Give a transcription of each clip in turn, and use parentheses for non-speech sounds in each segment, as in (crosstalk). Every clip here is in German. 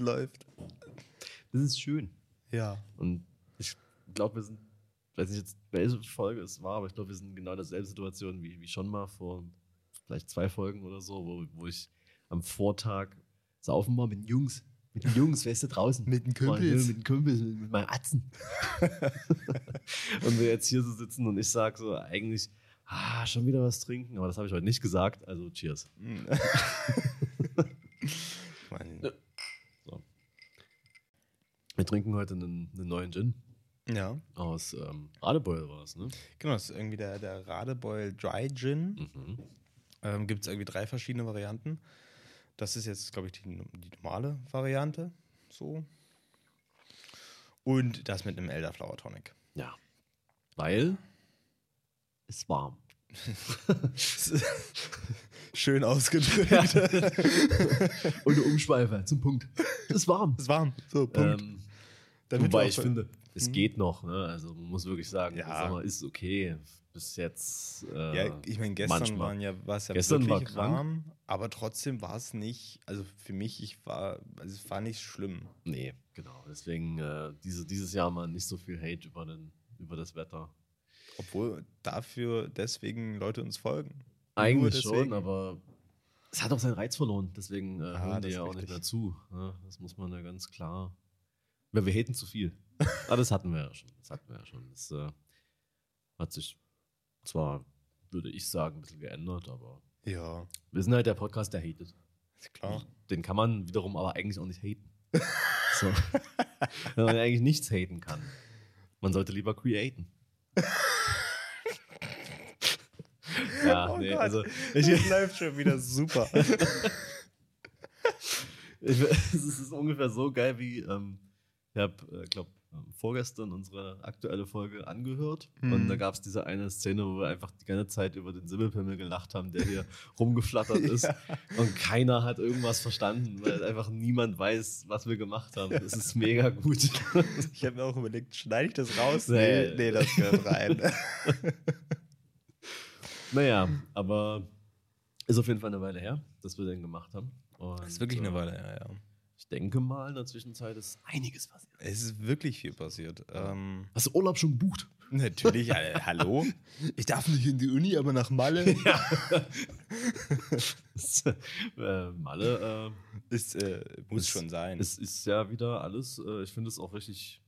läuft. Das ist schön. Ja. Und ich glaube, wir sind, ich weiß nicht jetzt, welche Folge es war, aber ich glaube, wir sind in genau derselben Situation wie, wie schon mal vor vielleicht zwei Folgen oder so, wo, wo ich am Vortag saufen war mit den Jungs. Mit den Jungs, weißt du, draußen. Mit den War, Kumpels. Mit den Kumpels, mit, mit meinen Atzen. (laughs) und wir jetzt hier so sitzen und ich sage so, eigentlich, ah, schon wieder was trinken, aber das habe ich heute nicht gesagt, also cheers. (laughs) Ich meine, Wir trinken heute einen, einen neuen Gin ja. aus ähm, Radebeul war es, ne? Genau, das ist irgendwie der, der Radebeul Dry Gin. Mhm. Ähm, Gibt es irgendwie drei verschiedene Varianten. Das ist jetzt, glaube ich, die, die normale Variante. So. Und das mit einem Elderflower Tonic. Ja. Weil es warm. (laughs) Schön ausgedrückt. (laughs) Ohne Umschweife, zum Punkt. Es ist warm. ist warm. So, Punkt. Ähm, wobei ich finde, es Mhm. geht noch. Ne? Also man muss wirklich sagen, Ja. der Sommer ist okay. Bis jetzt. Äh, Ja, ich meine, gestern manchmal. waren ja, war es ja Gestern war wirklich krank. warm, aber trotzdem war es nicht, also für mich, ich war, also es war nicht schlimm. Nee, genau. Deswegen äh, diese, dieses Jahr mal nicht so viel Hate über, den, über das Wetter. Obwohl dafür deswegen Leute uns folgen. Eigentlich schon, aber es hat auch seinen Reiz verloren. Deswegen äh, Ah, hören die ja auch nicht richtig. mehr zu. Ne? Das muss man ja ganz klar. Weil wir haten zu viel. Aber das hatten wir ja schon. Das hatten wir ja schon. Das äh, hat sich zwar, würde ich sagen, ein bisschen geändert, aber Ja, wir sind halt der Podcast, der hatet. ist klar. Den kann man wiederum aber eigentlich auch nicht haten. (laughs) so. Wenn man eigentlich nichts haten kann. Man sollte lieber createn. (laughs) ja, Oh nee, Gott. also Das läuft schon wieder super. (laughs) Ich, es ist ungefähr so geil wie, ähm, ich habe, äh, glaube vorgestern unsere aktuelle Folge angehört Mhm. und da gab es diese eine Szene, wo wir einfach die ganze Zeit über den Simmelpimmel gelacht haben, der hier (laughs) rumgeflattert ist und keiner hat irgendwas verstanden, weil einfach niemand weiß, was wir gemacht haben. Das ist mega gut. (laughs) Ich habe mir auch überlegt, schneide ich das raus? Nee. Nee, nee, das gehört rein. (laughs) naja, aber ist auf jeden Fall eine Weile her, dass wir den gemacht haben. Und, Das ist wirklich eine äh, Weile, ja, ja. Ich denke mal, in der Zwischenzeit ist einiges passiert. Es ist wirklich viel passiert. Ähm, Hast du Urlaub schon gebucht? natürlich, äh, (laughs) hallo? Ich darf nicht in die Uni, aber nach Malle. (laughs) äh, Malle, Ist, äh, muss Es- schon sein. äh, es ist ja wieder alles, äh, ich finde es auch richtig,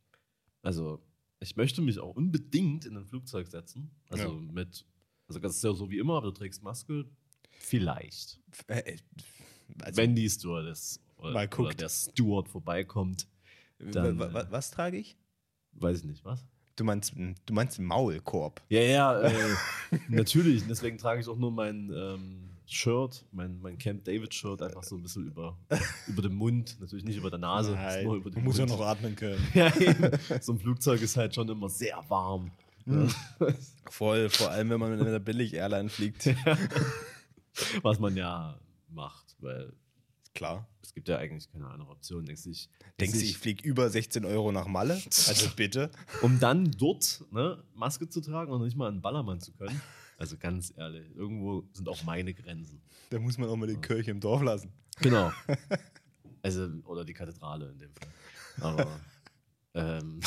also ich möchte mich auch unbedingt in ein Flugzeug setzen. Also Ja. mit, also das ist ja so wie immer, aber du trägst Maske. Vielleicht. Äh, äh, also, Wenn die Stewardess oder, Mal oder guckt. der Steward vorbeikommt, dann, wa- wa- äh, was trage ich? weiß ich nicht, was? Du meinst, du meinst Maulkorb. Ja, ja, äh, (laughs) natürlich. Deswegen trage ich auch nur mein ähm, Shirt, mein, mein Camp David-Shirt, einfach so ein bisschen über, über den Mund. Natürlich nicht über der Nase, Nein, nur über den man muss ja Mund. noch atmen können. (laughs) Ja. So ein Flugzeug ist halt schon immer sehr warm. Mhm. Voll, vor allem wenn man mit einer Billig-Airline fliegt. (laughs) Was man ja macht, weil Klar. es gibt ja eigentlich keine andere Option. Denkst du, ich, Denkst du, ich fliege über 16 Euro nach Malle? Also (laughs) bitte. um dann dort ne, Maske zu tragen und nicht mal einen Ballermann zu können? Also ganz ehrlich, irgendwo sind auch meine Grenzen. Da muss man auch mal die Kirche im Dorf lassen. Genau. (laughs) Also, oder die Kathedrale in dem Fall. Aber, (laughs) ähm,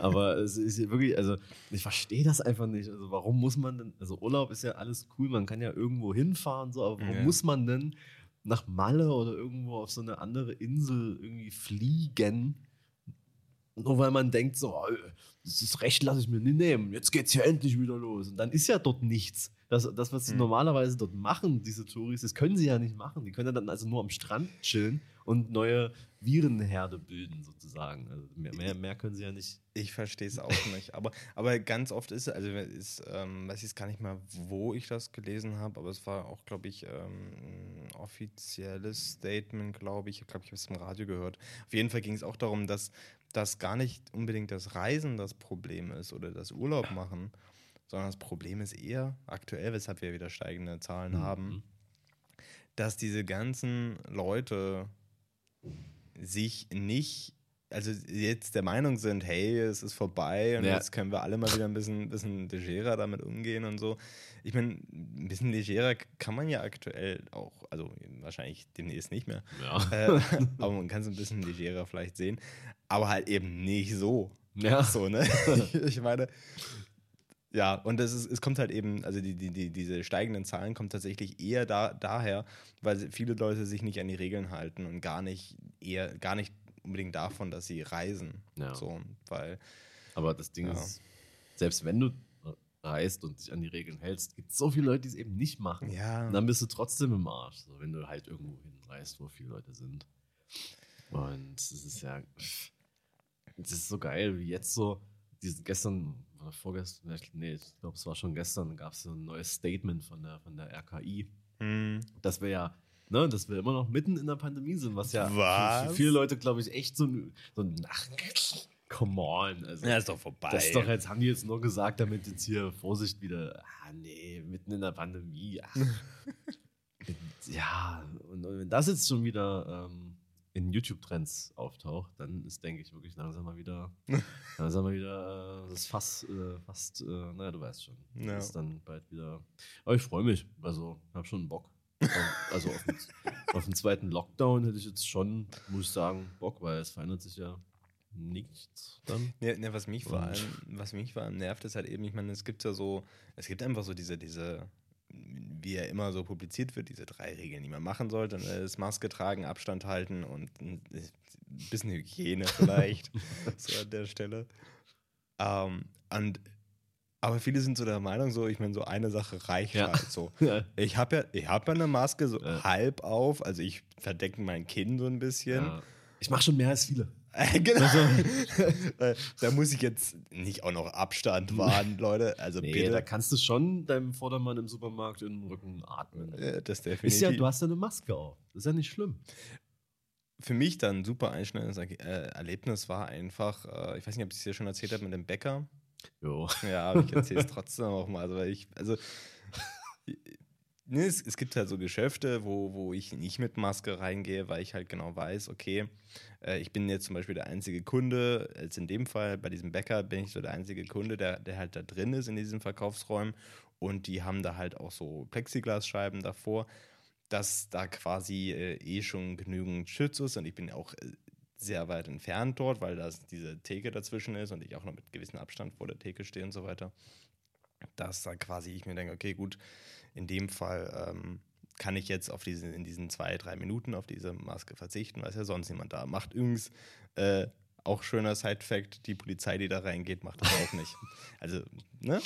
aber es ist ja wirklich, also ich verstehe das einfach nicht. Also warum muss man denn, also Urlaub ist ja alles cool, man kann ja irgendwo hinfahren, so, aber warum Ja. muss man denn nach Malle oder irgendwo auf so eine andere Insel irgendwie fliegen? Nur weil man denkt, so, oh, das Recht lasse ich mir nicht nehmen, jetzt geht's ja endlich wieder los. Und dann ist ja dort nichts. Das, das was sie Mhm. normalerweise dort machen, diese Touris, das können sie ja nicht machen. Die können ja dann also nur am Strand chillen und neue Virenherde bilden, sozusagen. Also mehr, mehr, mehr können sie ja nicht. Ich verstehe es auch nicht. Aber, aber ganz oft ist, also ist, ähm, weiß ich jetzt gar nicht mal, wo ich das gelesen habe, aber es war auch, glaube ich, ähm, ein offizielles Statement, glaube ich. Ich glaube, ich habe es im Radio gehört. Auf jeden Fall ging es auch darum, dass das gar nicht unbedingt das Reisen das Problem ist oder das Urlaub machen, sondern das Problem ist eher aktuell, weshalb wir wieder steigende Zahlen haben, Mhm. dass diese ganzen Leute sich nicht also jetzt der Meinung sind, hey, es ist vorbei und Ja. jetzt können wir alle mal wieder ein bisschen, bisschen legerer damit umgehen und so. Ich meine, ein bisschen legerer kann man ja aktuell auch, also wahrscheinlich demnächst nicht mehr, Ja. äh, aber man kann es ein bisschen legerer vielleicht sehen, aber halt eben nicht so. Ja. So, ne? (laughs) ich meine, ja, und das ist, es kommt halt eben, also die, die, die, diese steigenden Zahlen kommen tatsächlich eher da, daher, weil viele Leute sich nicht an die Regeln halten und gar nicht eher, gar nicht unbedingt davon, dass sie reisen. Ja. So, weil, Aber das Ding Ja. ist, selbst wenn du reist und dich an die Regeln hältst, gibt es so viele Leute, die es eben nicht machen. ja, Und dann bist du trotzdem im Arsch, so, wenn du halt irgendwo hinreist, wo viele Leute sind. Und es ist ja, es ist so geil, wie jetzt so, diesen, gestern oder vorgestern, nee, ich glaube, es war schon gestern, gab es so ein neues Statement von der, von der RKI, hm, dass wir ja, ne, dass wir immer noch mitten in der Pandemie sind, was ja für, Was? für viele Leute, glaube ich, echt so ein, so ein ach, come on. Also, ja, ist doch vorbei. das ist doch jetzt, haben die jetzt nur gesagt, damit jetzt hier Vorsicht wieder, ah nee, mitten in der Pandemie. Ach. (laughs) ja, und, und wenn das jetzt schon wieder ähm, in YouTube-Trends auftaucht, dann ist, denke ich, wirklich langsam mal wieder, (laughs) langsam mal wieder äh, das Fass, äh, fast, äh, naja, du weißt schon, Ja. ist dann bald wieder. Aber ich freue mich, also habe schon Bock. Also auf den, (laughs) auf den zweiten Lockdown hätte ich jetzt schon, muss ich sagen, Bock, weil es verändert sich ja nichts dann. Ja, ne, was mich vor Und- allem, was mich vor allem nervt, ist halt eben, ich meine, es gibt ja so, es gibt einfach so diese, diese, wie ja immer so publiziert wird, diese drei Regeln, die man machen sollte. Und das Maske tragen, Abstand halten und ein bisschen Hygiene vielleicht, (laughs) so an der Stelle. Ähm, und, aber viele sind so der Meinung, so, ich meine, so eine Sache reicht Ja. halt so. (laughs) Ja. Ich habe ja, ich habe ja eine Maske so Ja. halb auf, also ich verdecke mein Kinn so ein bisschen. Ich mache schon mehr als viele. (laughs) Genau. Äh, (laughs) da muss ich jetzt nicht auch noch Abstand wahren, Leute. Also Nee, bitte. da kannst du schon deinem Vordermann im Supermarkt in den Rücken atmen. Äh, das definitiv. Ist ja, du hast ja eine Maske auf. Das ist ja nicht schlimm. Für mich dann ein super einschneidendes äh, Erlebnis war einfach, äh, ich weiß nicht, ob ich es dir schon erzählt habe mit dem Bäcker. Jo. Ja, aber ich erzähle es trotzdem auch mal. Also, weil ich, also, (laughs) ne, es, es gibt halt so Geschäfte, wo, wo ich nicht mit Maske reingehe, weil ich halt genau weiß, okay, äh, ich bin jetzt zum Beispiel der einzige Kunde, jetzt in dem Fall bei diesem Bäcker bin ich so der einzige Kunde, der, der halt da drin ist in diesen Verkaufsräumen und die haben da halt auch so Plexiglasscheiben davor, dass da quasi äh, eh schon genügend Schutz ist und ich bin auch äh, sehr weit entfernt dort, weil da diese Theke dazwischen ist und ich auch noch mit gewissem Abstand vor der Theke stehe und so weiter. Dass da quasi ich mir denke, okay, gut, in dem Fall ähm, kann ich jetzt auf diese, in diesen zwei, drei Minuten auf diese Maske verzichten, weil es ja sonst niemand da macht. Übrigens, äh, auch schöner Side-Fact, die Polizei, die da reingeht, macht das auch nicht. (laughs) Also, ne?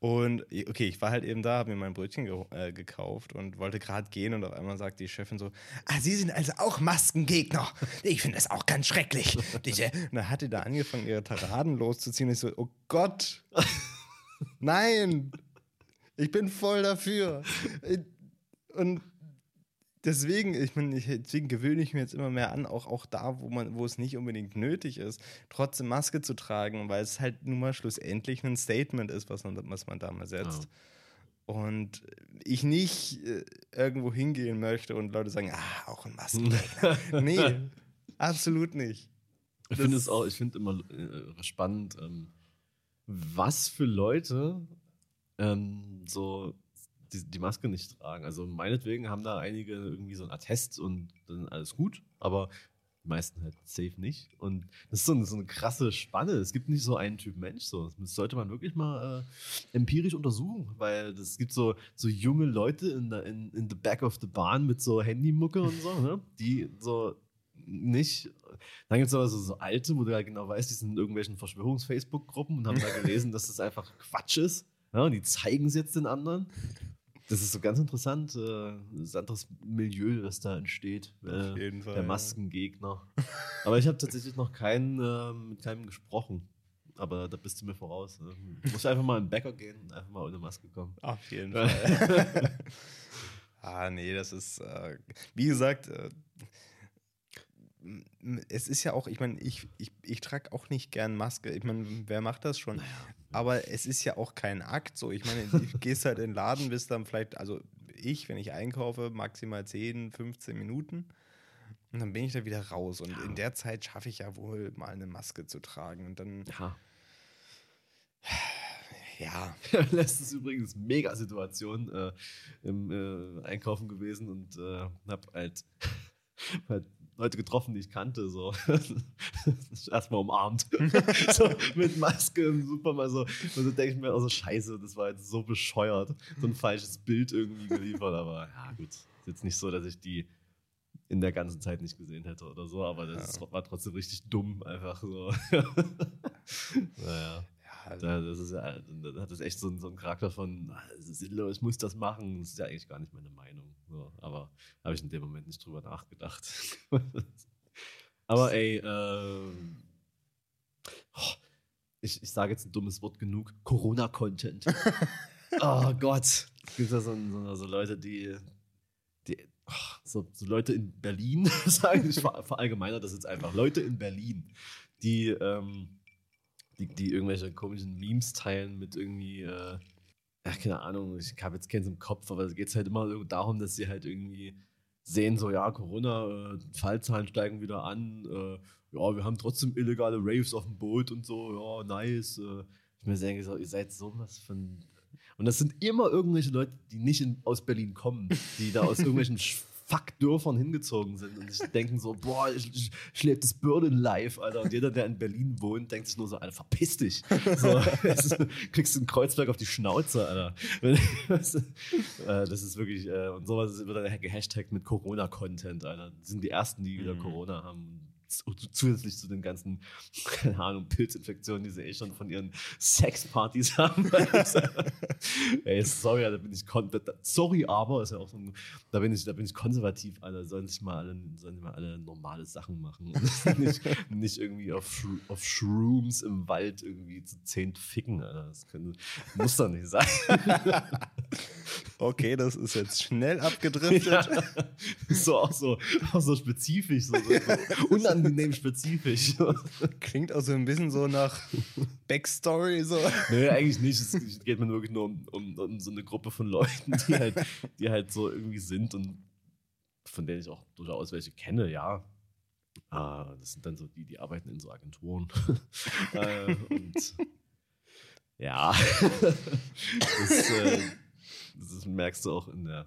Und okay, ich war halt eben da, habe mir mein Brötchen ge äh, gekauft und wollte gerade gehen und auf einmal sagt die Chefin so, ah, Sie sind also auch Maskengegner. Ich finde das auch ganz schrecklich. (laughs) Und dann hat die da angefangen, ihre Taraden loszuziehen und ich so, oh Gott, (laughs) nein, ich bin voll dafür. Und deswegen, ich meine, deswegen gewöhne ich mir jetzt immer mehr an, auch, auch da, wo man, wo es nicht unbedingt nötig ist, trotzdem Maske zu tragen, weil es halt nun mal schlussendlich ein Statement ist, was man, was man da mal setzt. Und ich nicht äh, irgendwo hingehen möchte und Leute sagen, ah, auch ein Maskengegner. (laughs) nee, absolut nicht. Ich finde es auch, ich finde immer äh, spannend, ähm, was für Leute ähm, so die, die Maske nicht tragen. Also meinetwegen haben da einige irgendwie so ein Attest und dann alles gut, aber die meisten halt safe nicht. Und das ist so eine, so eine krasse Spanne. Es gibt nicht so einen Typ Mensch. So. Das sollte man wirklich mal äh, empirisch untersuchen, weil es gibt so, so junge Leute in, der, in, in the back of the Bahn mit so Handymucke und so, ne? die so nicht. Dann gibt es aber so, so alte, wo du halt genau weißt, die sind in irgendwelchen Verschwörungs-Facebook-Gruppen und haben da gelesen, dass das einfach Quatsch ist. Ja, und die zeigen es jetzt den anderen. Das ist so ganz interessant. Äh, das anderes Milieu, das da entsteht. Auf Äh, jeden Fall. der. Maskengegner. Aber ich habe tatsächlich noch keinen, äh, mit keinem gesprochen. Aber da bist du mir voraus. Ne? Muss einfach mal in den Bäcker gehen und einfach mal ohne Maske kommen. Auf jeden (laughs) Fall. (laughs) ah, nee, das ist, äh, wie gesagt, äh, es ist ja auch, ich meine, ich, ich, ich trage auch nicht gern Maske. Ich meine, wer macht das schon? Aber es ist ja auch kein Akt so. Ich meine, du (laughs) gehst halt in den Laden, bist dann vielleicht, also ich, wenn ich einkaufe, maximal 10, 15 Minuten. Und dann bin ich da wieder raus. Und in der Zeit schaffe ich ja wohl mal eine Maske zu tragen. Und dann, Ja. ja, (laughs) Letztens übrigens mega Situation äh, im äh, Einkaufen gewesen und äh, hab halt, (laughs) halt Leute getroffen, die ich kannte, so (laughs) erstmal umarmt. (laughs) so mit Maske im Supermarkt. So. Und so denke ich mir auch so, scheiße, das war jetzt so bescheuert. So ein falsches Bild irgendwie geliefert. Aber ja, gut. Ist jetzt nicht so, dass ich die in der ganzen Zeit nicht gesehen hätte oder so, aber das Ja. war trotzdem richtig dumm, einfach so. (laughs) naja. ja also, Da, das ist ja, da hat das echt so, einen- so einen Charakter von, ah, das sinnlos, ich muss das machen. Das ist ja eigentlich gar nicht meine Meinung. So, aber habe ich in dem Moment nicht drüber nachgedacht. (laughs) aber ey, oh, ich, ich sage jetzt ein dummes Wort genug: Corona-Content. (laughs) oh Gott. Es gibt ja so, so, so Leute, die. die ach, so, so Leute in Berlin, (laughs) sage ich ver- verallgemeinert das jetzt einfach. Leute in Berlin, die. Ähm, die, die irgendwelche komischen Memes teilen mit irgendwie, äh, ach, keine Ahnung, ich habe jetzt keins im Kopf, aber es geht halt immer darum, dass sie halt irgendwie sehen, so, ja, Corona, äh, Fallzahlen steigen wieder an, äh, ja, wir haben trotzdem illegale Raves auf dem Boot und so, ja, nice. Äh. Ich mir so, ihr seid sowas von. Und das sind immer irgendwelche Leute, die nicht in, aus Berlin kommen, die da aus irgendwelchen (laughs) Fuck-Dörfern hingezogen sind und sich denken so, boah, ich, ich, ich lebe das Berlin live, Alter. Und jeder, der in Berlin wohnt, denkt sich nur so, Alter, verpiss dich. So, (laughs) das ist, kriegst du in Kreuzberg auf die Schnauze, Alter. Das, äh, das ist wirklich, äh, und sowas wird dann gehashtagt mit Corona-Content, Alter. Die sind die Ersten, die wieder Mhm. Corona haben. Zu- Zusätzlich zu den ganzen, (laughs) keine Ahnung, Pilzinfektionen, die sie eh schon von ihren Sexpartys (laughs) haben. Ey, sorry, da bin ich sorry, aber ist ja auch so ein, da bin ich, da bin ich konservativ, Alter. Sollen sich mal alle, sollen mal alle normale Sachen machen und (laughs) nicht, nicht irgendwie auf, auf Shrooms im Wald irgendwie zu zehnt ficken, Alter. Das können, muss doch nicht sein. Okay, das ist jetzt schnell (laughs) abgedriftet. Ja. So auch so, auch so spezifisch, so, so, unangenehm spezifisch. Klingt auch so ein bisschen so nach Backstory. So. Nee, eigentlich nicht. Es geht mir wirklich nur um, um, um so eine Gruppe von Leuten, die (laughs) halt, die halt so irgendwie sind und von denen ich auch durchaus welche kenne, ja. Ah, das sind dann so die, die arbeiten in so Agenturen. (laughs) äh, und ja, das, äh, das merkst du auch in der.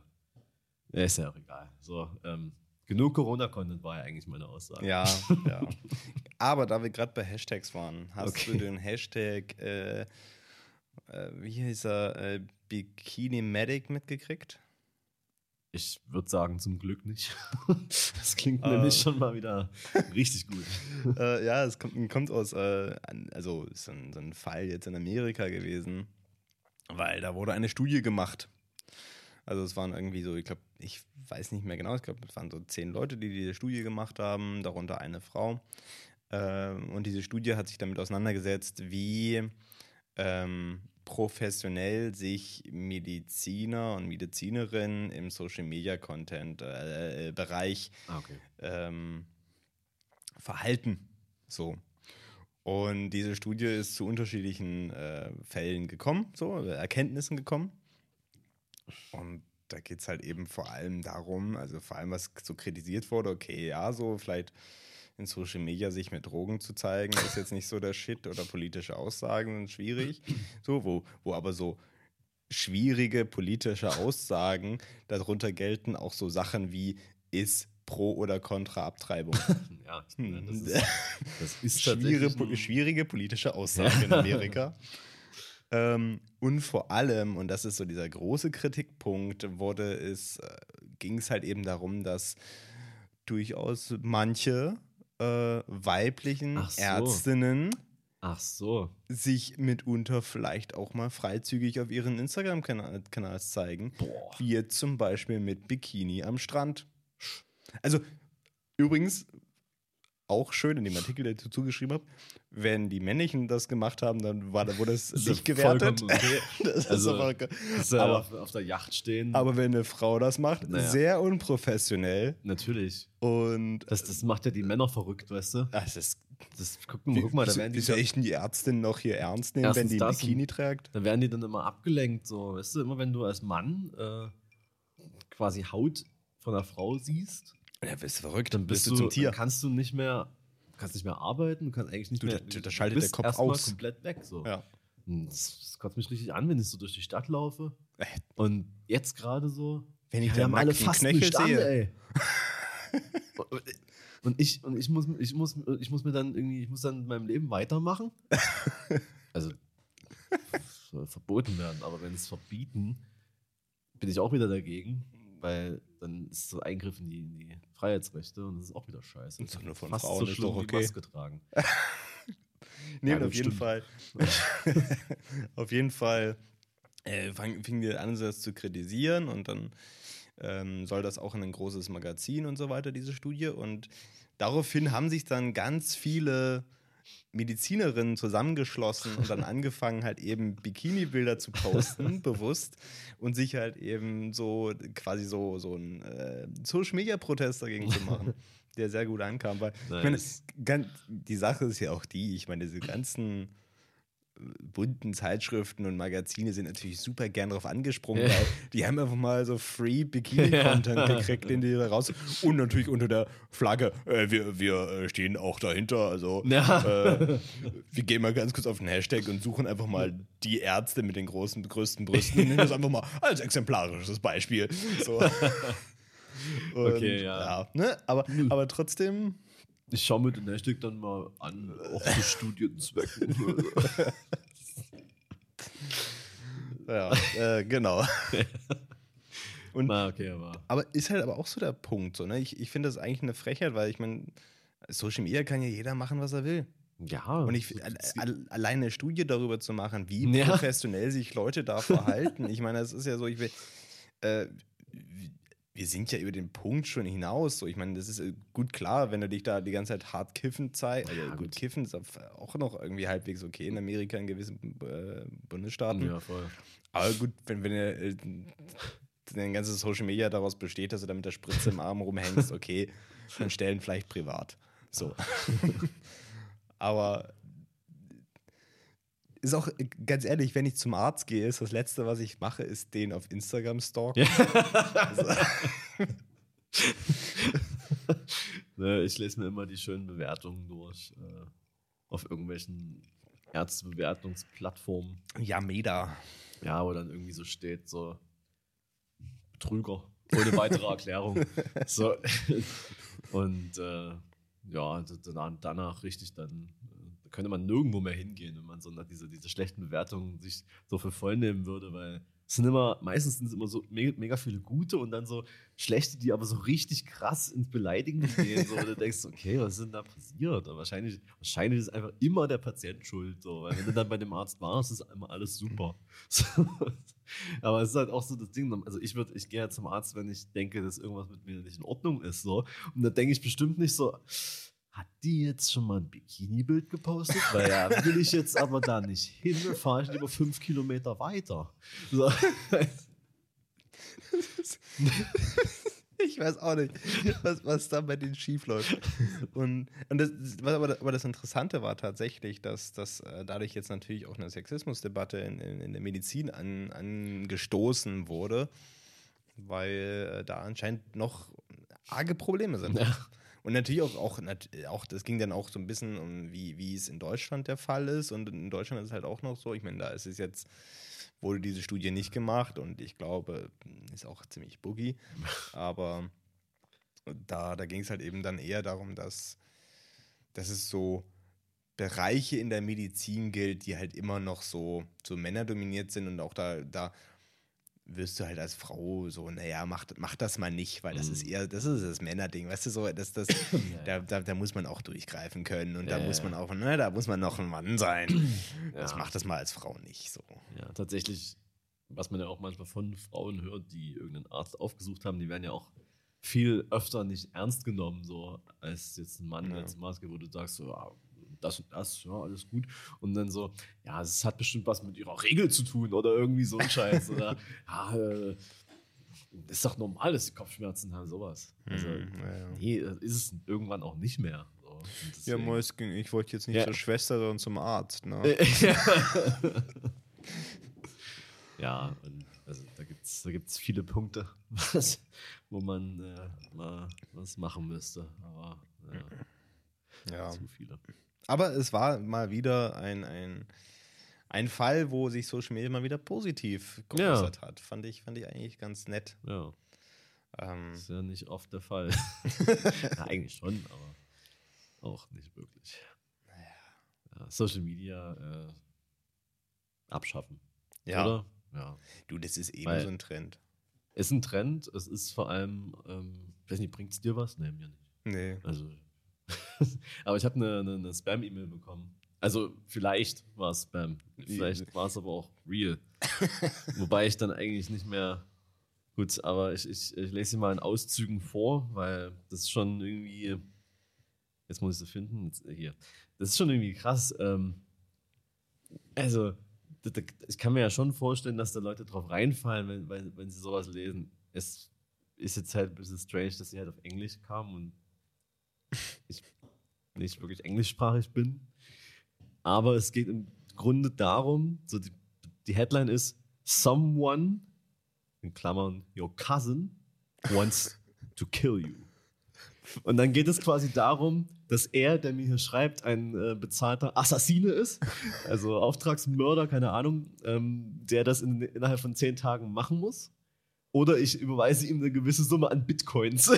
Ja, ist ja auch egal. So, ähm, genug Corona-Content war ja eigentlich meine Aussage. Ja, (laughs) ja. Aber da wir gerade bei Hashtags waren, hast Okay. du den Hashtag, äh, äh, wie hieß er, äh, Bikini Medic mitgekriegt? Ich würde sagen, zum Glück nicht. (laughs) Das klingt Äh. nämlich schon mal wieder richtig gut. (laughs) äh, ja, es kommt, kommt aus, an- also ist ein, so ein Fall jetzt in Amerika gewesen, weil da wurde eine Studie gemacht. Also es waren irgendwie so, ich glaube, ich weiß nicht mehr genau, ich glaube, es waren so zehn Leute, die diese Studie gemacht haben, darunter eine Frau. Ähm, und diese Studie hat sich damit auseinandergesetzt, wie ähm, professionell sich Mediziner und Medizinerinnen im Social Media Content äh, Bereich Ah, okay. ähm, verhalten. So. Und diese Studie ist zu unterschiedlichen äh, Fällen gekommen, so, äh, Erkenntnissen gekommen. Und da geht es halt eben vor allem darum, also vor allem, was so kritisiert wurde, okay, ja, so vielleicht in Social Media sich mit Drogen zu zeigen, ist jetzt nicht so der Shit oder politische Aussagen sind schwierig. So, wo, wo aber so schwierige politische Aussagen darunter gelten auch so Sachen wie ist pro oder contra Abtreibung. (laughs) Ja, das Hm. ist, das ist schwierige, schwierige politische Aussagen in Amerika. (laughs) ähm, und vor allem, und das ist so dieser große Kritikpunkt, wurde es, äh, ging es halt eben darum, dass durchaus manche äh, weiblichen Ach so. Ärztinnen Ach so. sich mitunter vielleicht auch mal freizügig auf ihren Instagram-Kanal zeigen. Boah. Wie jetzt zum Beispiel mit Bikini am Strand. Also, übrigens, auch schön in dem Artikel, den ich dazu geschrieben habe, wenn die Männlichen das gemacht haben, dann war, wurde es Das ist nicht gewertet. (laughs) okay. Das ist Also, aber, auf, auf der Yacht stehen. aber wenn eine Frau das macht, Naja. sehr unprofessionell. Natürlich. Und Das, das macht ja die Männer verrückt, weißt du? das ist, Das, guck, guck mal, da werden, die, wieso echt die Ärztin noch hier ernst nehmen, wenn die ein Bikini trägt? da werden die dann immer abgelenkt, so, weißt du, immer wenn du als Mann äh, quasi Haut von einer Frau siehst, Ja, bist du verrückt. Dann bist, du, zum Tier. Dann kannst du nicht mehr, kannst nicht mehr arbeiten, du kannst eigentlich nicht du, mehr. Da, da schaltet der Kopf aus. komplett weg. So. Ja. Das, das kotzt mich richtig an, wenn ich so durch die Stadt laufe. Äh. Und jetzt gerade so. Wenn ich ja, da haben alle fast Knöchel nicht an, sehe. ey. (laughs) Und ich, und ich muss, ich muss, ich muss mir dann irgendwie, ich muss dann in meinem Leben weitermachen. (laughs) Also soll verboten werden, aber wenn es verbieten, bin ich auch wieder dagegen, weil dann ist so Eingriff in die, in die Freiheitsrechte und das ist auch wieder scheiße. Ist doch nur von Fast Frauen, so ist doch okay. Maske tragen. (laughs) Nee, Ja, und gut, auf jeden stimmt. Fall. (laughs) auf jeden Fall äh, fang, fing wir an, das zu kritisieren und dann ähm, soll das auch in ein großes Magazin und so weiter, diese Studie. Und daraufhin haben sich dann ganz viele Medizinerinnen zusammengeschlossen und dann (laughs) angefangen, halt eben Bikini-Bilder zu posten, (laughs) bewusst, und sich halt eben so quasi so, so ein äh, Social-Media-Protest dagegen zu machen, (laughs) der sehr gut ankam. Weil ich meine, Nice. die Sache ist ja auch die, ich meine, diese ganzen bunten Zeitschriften und Magazine sind natürlich super gern drauf angesprungen, Ja. weil die haben einfach mal so free Bikini-Content Ja. gekriegt, den die da raus. Und natürlich unter der Flagge, äh, wir, wir äh, stehen auch dahinter. Also Ja. äh, wir gehen mal ganz kurz auf den Hashtag und suchen einfach mal die Ärzte mit den großen, größten Brüsten und nehmen das einfach mal als exemplarisches Beispiel. So. (laughs) Und, Okay, ja. ne? aber, aber trotzdem Ich schaue mir den Hashtag dann mal an, auch zu (laughs) Studienzwecken. (laughs) Ja, äh, genau. (laughs) Und, Na, okay, aber. aber ist halt aber auch so der Punkt. So, ne? Ich, ich finde das eigentlich eine Frechheit, weil ich meine, Social Media kann ja jeder machen, was er will. Ja. Und ich al- al- alleine eine Studie darüber zu machen, wie Ja. professionell sich Leute da verhalten. ich meine, das ist ja so, ich will, äh, wir sind ja über den Punkt schon hinaus. So, ich meine, das ist äh, gut klar, wenn du dich da die ganze Zeit hart kiffen zeigst. Also, Ja, gut, gut. kiffen ist auch noch irgendwie halbwegs okay in Amerika in gewissen äh, Bundesstaaten. Ja, voll. Aber gut, wenn, wenn du äh, dein ganzes Social Media daraus besteht, dass du da mit der Spritze im Arm rumhängst, okay, dann stellen vielleicht privat. So. (laughs) Aber ist auch äh, ganz ehrlich, wenn ich zum Arzt gehe, ist das Letzte, was ich mache, ist den auf Instagram stalken. (laughs) Ne, ich lese mir immer die schönen Bewertungen durch. Äh, auf irgendwelchen Ärztebewertungsplattformen. Ja, Meda. Ja, wo dann irgendwie so steht, so Betrüger. Ohne weitere Erklärung. (laughs) so. (laughs) Und äh, ja, danach, danach richtig dann, äh, da könnte man nirgendwo mehr hingehen, wenn man so nach diese, diese schlechten Bewertungen sich so für voll nehmen würde, weil es sind immer, meistens sind es immer so mega, mega viele gute und dann so schlechte, die aber so richtig krass ins Beleidigen gehen. So, und du denkst, okay, was ist denn da passiert? Und wahrscheinlich, wahrscheinlich ist einfach immer der Patient schuld. So, weil wenn du dann bei dem Arzt warst, ist immer alles super. So. (laughs) Aber es ist halt auch so das Ding. Also ich würde, ich gehe ja zum Arzt, wenn ich denke, dass irgendwas mit mir nicht in Ordnung ist. So. Und da denke ich bestimmt nicht so, hat die jetzt schon mal ein Bikini-Bild gepostet? Weil ja, will ich jetzt aber da nicht hin, fahre ich lieber fünf Kilometer weiter. So. Ich weiß auch nicht, was, was da bei denen schief läuft. Und, und das, was aber, aber das Interessante war tatsächlich, dass, dass äh, dadurch jetzt natürlich auch eine Sexismusdebatte in, in, in der Medizin an, angestoßen wurde, weil äh, da anscheinend noch arge Probleme sind. Ja. Und natürlich auch, auch, auch, das ging dann auch so ein bisschen um, wie, wie es in Deutschland der Fall ist. Und in Deutschland ist es halt auch noch so, ich meine, da ist es jetzt, wurde diese Studie nicht gemacht und ich glaube, ist auch ziemlich boogie. (laughs) Aber da, da ging es halt eben dann eher darum, dass, dass es so Bereiche in der Medizin gilt, die halt immer noch so, so männerdominiert sind und auch da, da wirst du halt als Frau so, naja, mach, mach das mal nicht, weil das Mhm. ist eher, das ist das Männerding, weißt du, so, das, das, (coughs) da, da, da muss man auch durchgreifen können und da Ja, muss ja. man auch, ne, da muss man noch ein Mann sein. Das Ja. macht das mal als Frau nicht so. Ja, tatsächlich, was man ja auch manchmal von Frauen hört, die irgendeinen Arzt aufgesucht haben, die werden ja auch viel öfter nicht ernst genommen, so als jetzt ein Mann Ja. als Maske, wo du sagst, so, ja, das und das, ja, alles gut. Und dann so, ja, es hat bestimmt was mit ihrer Regel zu tun oder irgendwie so ein Scheiß. oder (laughs) ja, äh, ist doch normal, dass sie Kopfschmerzen haben, sowas. Also, Mhm, ja, nee, das ist es irgendwann auch nicht mehr. So. Ja, Mois, ich wollte jetzt nicht Ja. zur Schwester, sondern zum Arzt. Ne? Äh, ja. (laughs) ja, und also da gibt es da gibt's viele Punkte, (laughs) was, wo man äh, mal was machen müsste. Aber ja, Ja. zu viele. Aber es war mal wieder ein, ein, ein Fall, wo sich Social Media mal wieder positiv geäußert hat. Fand ich, fand ich eigentlich ganz nett. Ja, Ähm, ist ja nicht oft der Fall. (laughs) ja, eigentlich schon, aber auch nicht wirklich. Ja, Social Media äh, abschaffen. ja, Oder? Ja. du, das ist eben Weil- so ein Trend. Ist ein Trend, es ist vor allem, ähm, ich weiß nicht, bringt es dir was? Nee, mir nicht. Nee. Also, (laughs) aber ich habe eine, eine, eine Spam-E-Mail bekommen. Also, vielleicht war es Spam. Vielleicht war es aber auch real. (laughs) Wobei ich dann eigentlich nicht mehr. Gut, aber ich, ich, ich lese sie mal in Auszügen vor, weil das ist schon irgendwie. Jetzt muss ich sie finden. Jetzt, äh, hier. Das ist schon irgendwie krass. Ähm, also, ich kann mir ja schon vorstellen, dass da Leute drauf reinfallen, wenn, wenn, wenn sie sowas lesen. Es ist jetzt halt ein bisschen strange, dass sie halt auf Englisch kam und (laughs) ich nicht wirklich englischsprachig bin. Aber es geht im Grunde darum, so die, die Headline ist Someone, in Klammern, your cousin, wants to kill you. Und dann geht es quasi darum, dass er, der mir hier schreibt, ein äh, bezahlter Assassine ist, also Auftragsmörder, keine Ahnung, ähm, der das in, innerhalb von zehn Tagen machen muss. Oder ich überweise ihm eine gewisse Summe an Bitcoins. (laughs)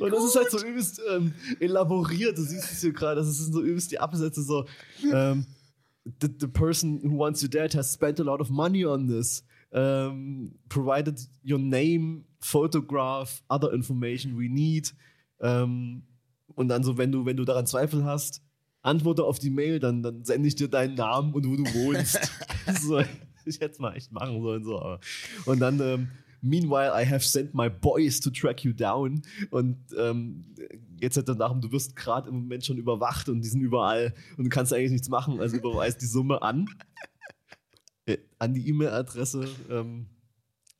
Und das ist halt so übelst ähm, elaboriert. Du siehst es hier gerade, das sind so übelst die Absätze so. Ähm, the, the person who wants you dead has spent a lot of money on this. Um, provided your name, photograph, other information we need. Ähm, und dann so, wenn du, wenn du daran Zweifel hast, antworte auf die Mail, dann, dann sende ich dir deinen Namen und wo du wohnst. (laughs) so, ich hätte es mal echt machen sollen. So. aber- Und dann, ähm, meanwhile, I have sent my boys to track you down. Und ähm, jetzt halt danach, du wirst gerade im Moment schon überwacht und die sind überall und du kannst eigentlich nichts machen. Also überweist die Summe an. Äh, an die E-Mail-Adresse. Ähm,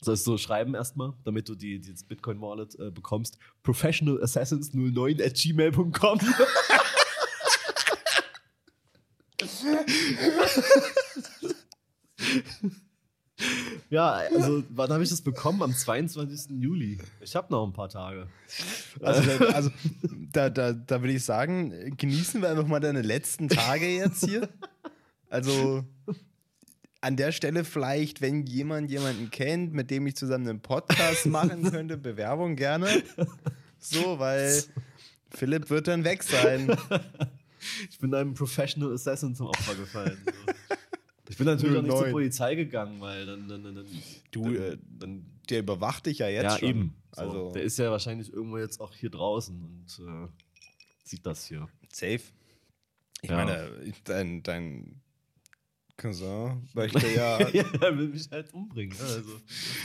sollst du schreiben erstmal, damit du die, die das Bitcoin-Wallet äh, bekommst. Professionalassassins09 at gmail.com. (laughs) (laughs) Ja, also wann habe ich das bekommen? Am 22. Juli. Ich habe noch ein paar Tage. Also, da, (laughs) also da, da, da würde ich sagen, genießen wir einfach mal deine letzten Tage jetzt hier. Also an der Stelle vielleicht, wenn jemand jemanden kennt, mit dem ich zusammen einen Podcast machen könnte, (laughs) Bewerbung gerne. So, weil Philipp wird dann weg sein. Ich bin einem Professional Assassin zum Opfer gefallen. So. Ich bin natürlich auch nicht zur 09. Polizei gegangen, weil dann. dann, dann, dann Du, dann, äh, dann Der überwacht dich ja jetzt ja, schon. eben. So, Also der ist ja wahrscheinlich irgendwo jetzt auch hier draußen und äh, sieht das hier. safe. Ich Ja. meine, dein, dein Cousin möchte ja. (laughs) ja, er will mich halt umbringen. ne, Also.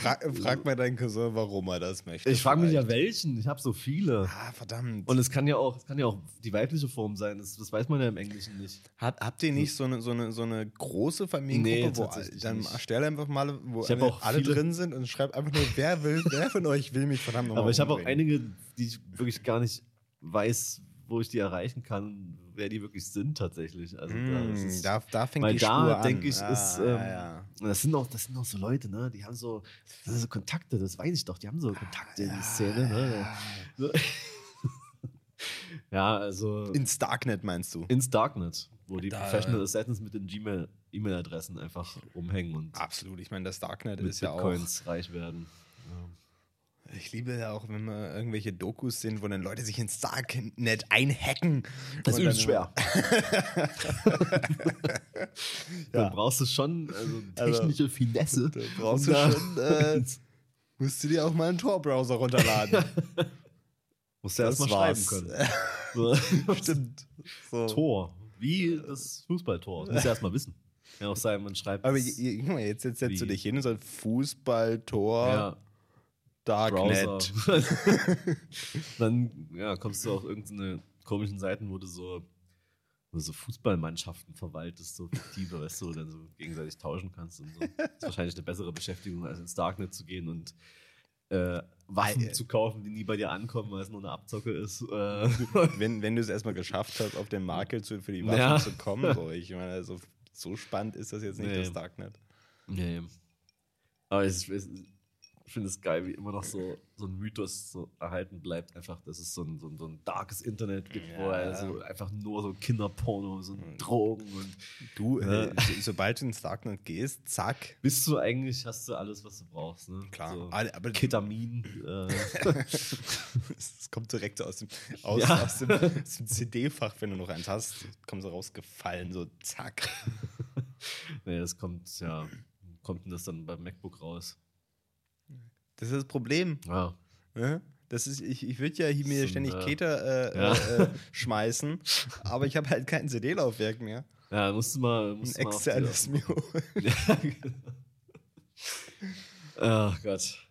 frag, frag mal deinen Cousin, warum er das möchte. Ich frage mich ja, welchen. Ich habe so viele. Ah, verdammt. Und es kann ja auch, es kann ja auch die weibliche Form sein. Das, das weiß man ja im Englischen nicht. Hat, habt ihr nicht so eine, so eine, so eine große Familiengruppe, Nee, wo dann nicht. stell einfach mal, wo Ich alle, auch alle drin sind und schreibt einfach nur, wer will, wer von euch will mich verdammt (laughs) nochmal Aber ich habe auch einige, die ich wirklich gar nicht weiß, wo ich die erreichen kann, wer die wirklich sind tatsächlich. Also da ist Mm, da, da fängt weil die da, Spur an. denke ich, Ah, ist, ähm, ja. das sind auch, das sind auch so Leute, ne? Die haben so, das sind so Kontakte, das weiß ich doch. Die haben so Kontakte in die Szene, ne? So. (laughs) ja, also Ins Darknet meinst du? ins Darknet, wo die Da- Professional Assassins mit den Gmail E-Mail-Adressen einfach rumhängen und Absolut. Ich meine, das Darknet mit ist ja auch. Bitcoins reich werden. Ich liebe ja auch, wenn wir irgendwelche Dokus sehen, wo dann Leute sich ins Darknet einhacken. Das ist übelst schwer. (laughs) Ja. Da brauchst du schon also, Also, technische Finesse. Da brauchst du schon, (laughs) äh, musst du dir auch mal einen Tor-Browser runterladen. Musst du erst mal schreiben können. (laughs) So. Stimmt. So. Tor. Wie das Fußballtor. Das musst du erst mal wissen. Ja, auch sein, man schreibt. Aber guck mal, jetzt, setzt du dich hin und sagst Fußball, Tor, ja, Darknet. (laughs) Dann ja, kommst du auf irgendeine komischen Seiten, wo du so, wo du so Fußballmannschaften verwaltest, so fiktive, (laughs) weißt du, wo du dann so gegenseitig tauschen kannst und so. Das ist wahrscheinlich eine bessere Beschäftigung, als ins Darknet zu gehen und äh, Waffen zu kaufen, die nie bei dir ankommen, weil es nur eine Abzocke ist. Äh, (laughs) Wenn, wenn du es erstmal geschafft hast, auf den Market zu, für die Waffen Ja. zu kommen, so, ich meine, also so spannend ist das jetzt nicht, Nee. das Darknet. Nee. Aber ich, ich, ich finde es geil, wie immer noch so, so ein Mythos so erhalten bleibt, einfach, dass es so ein, so ein, so ein darkes Internet gibt, wo Ja. also einfach nur so Kinderporno, so Mhm. Drogen und Du, Ja. äh, so, sobald du ins Darknet gehst, zack. bist du eigentlich, hast du alles, was du brauchst. Ne? Klar. So Aber, aber Ketamin. (laughs) Äh, es kommt direkt aus dem, aus, Ja. aus dem, aus dem CD-Fach, wenn du noch eins hast, kommt so rausgefallen, so zack. (laughs) nee, das kommt, ja, kommt denn das dann beim MacBook raus? Das ist das Problem. Ja. Ne? Das ist, ich, ich würde ja hier mir So ein, ständig äh, Keter äh, ja. äh, äh, schmeißen, aber ich habe halt kein CD-Laufwerk mehr. Ja, musst du mal. Ein Musst du mal externes holen. (laughs) Ja, genau. Ach Gott.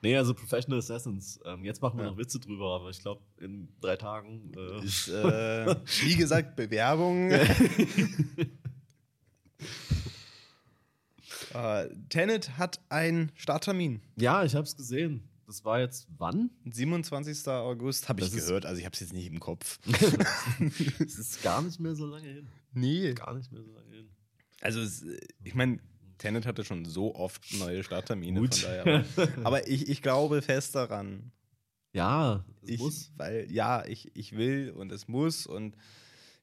Nee, also Professional Assassins. Ähm, jetzt machen wir Ja. noch Witze drüber, aber ich glaube, in drei Tagen. Äh, Ist, äh, wie gesagt, (laughs) Bewerbung. (laughs) äh, Tenet hat einen Starttermin. ja, ich habe es gesehen. Das war jetzt wann? 27. August habe ich gehört, also ich habe es jetzt nicht im Kopf. (laughs) (laughs) Es ist gar nicht mehr so lange hin. Nee. Gar nicht mehr so lange hin. Also, es, ich meine, Tenet hatte schon so oft neue Starttermine, Gut. von daher. Aber, aber ich, ich glaube fest daran. Ja, es Ich, muss. Weil, ja, ich, ich will und es muss und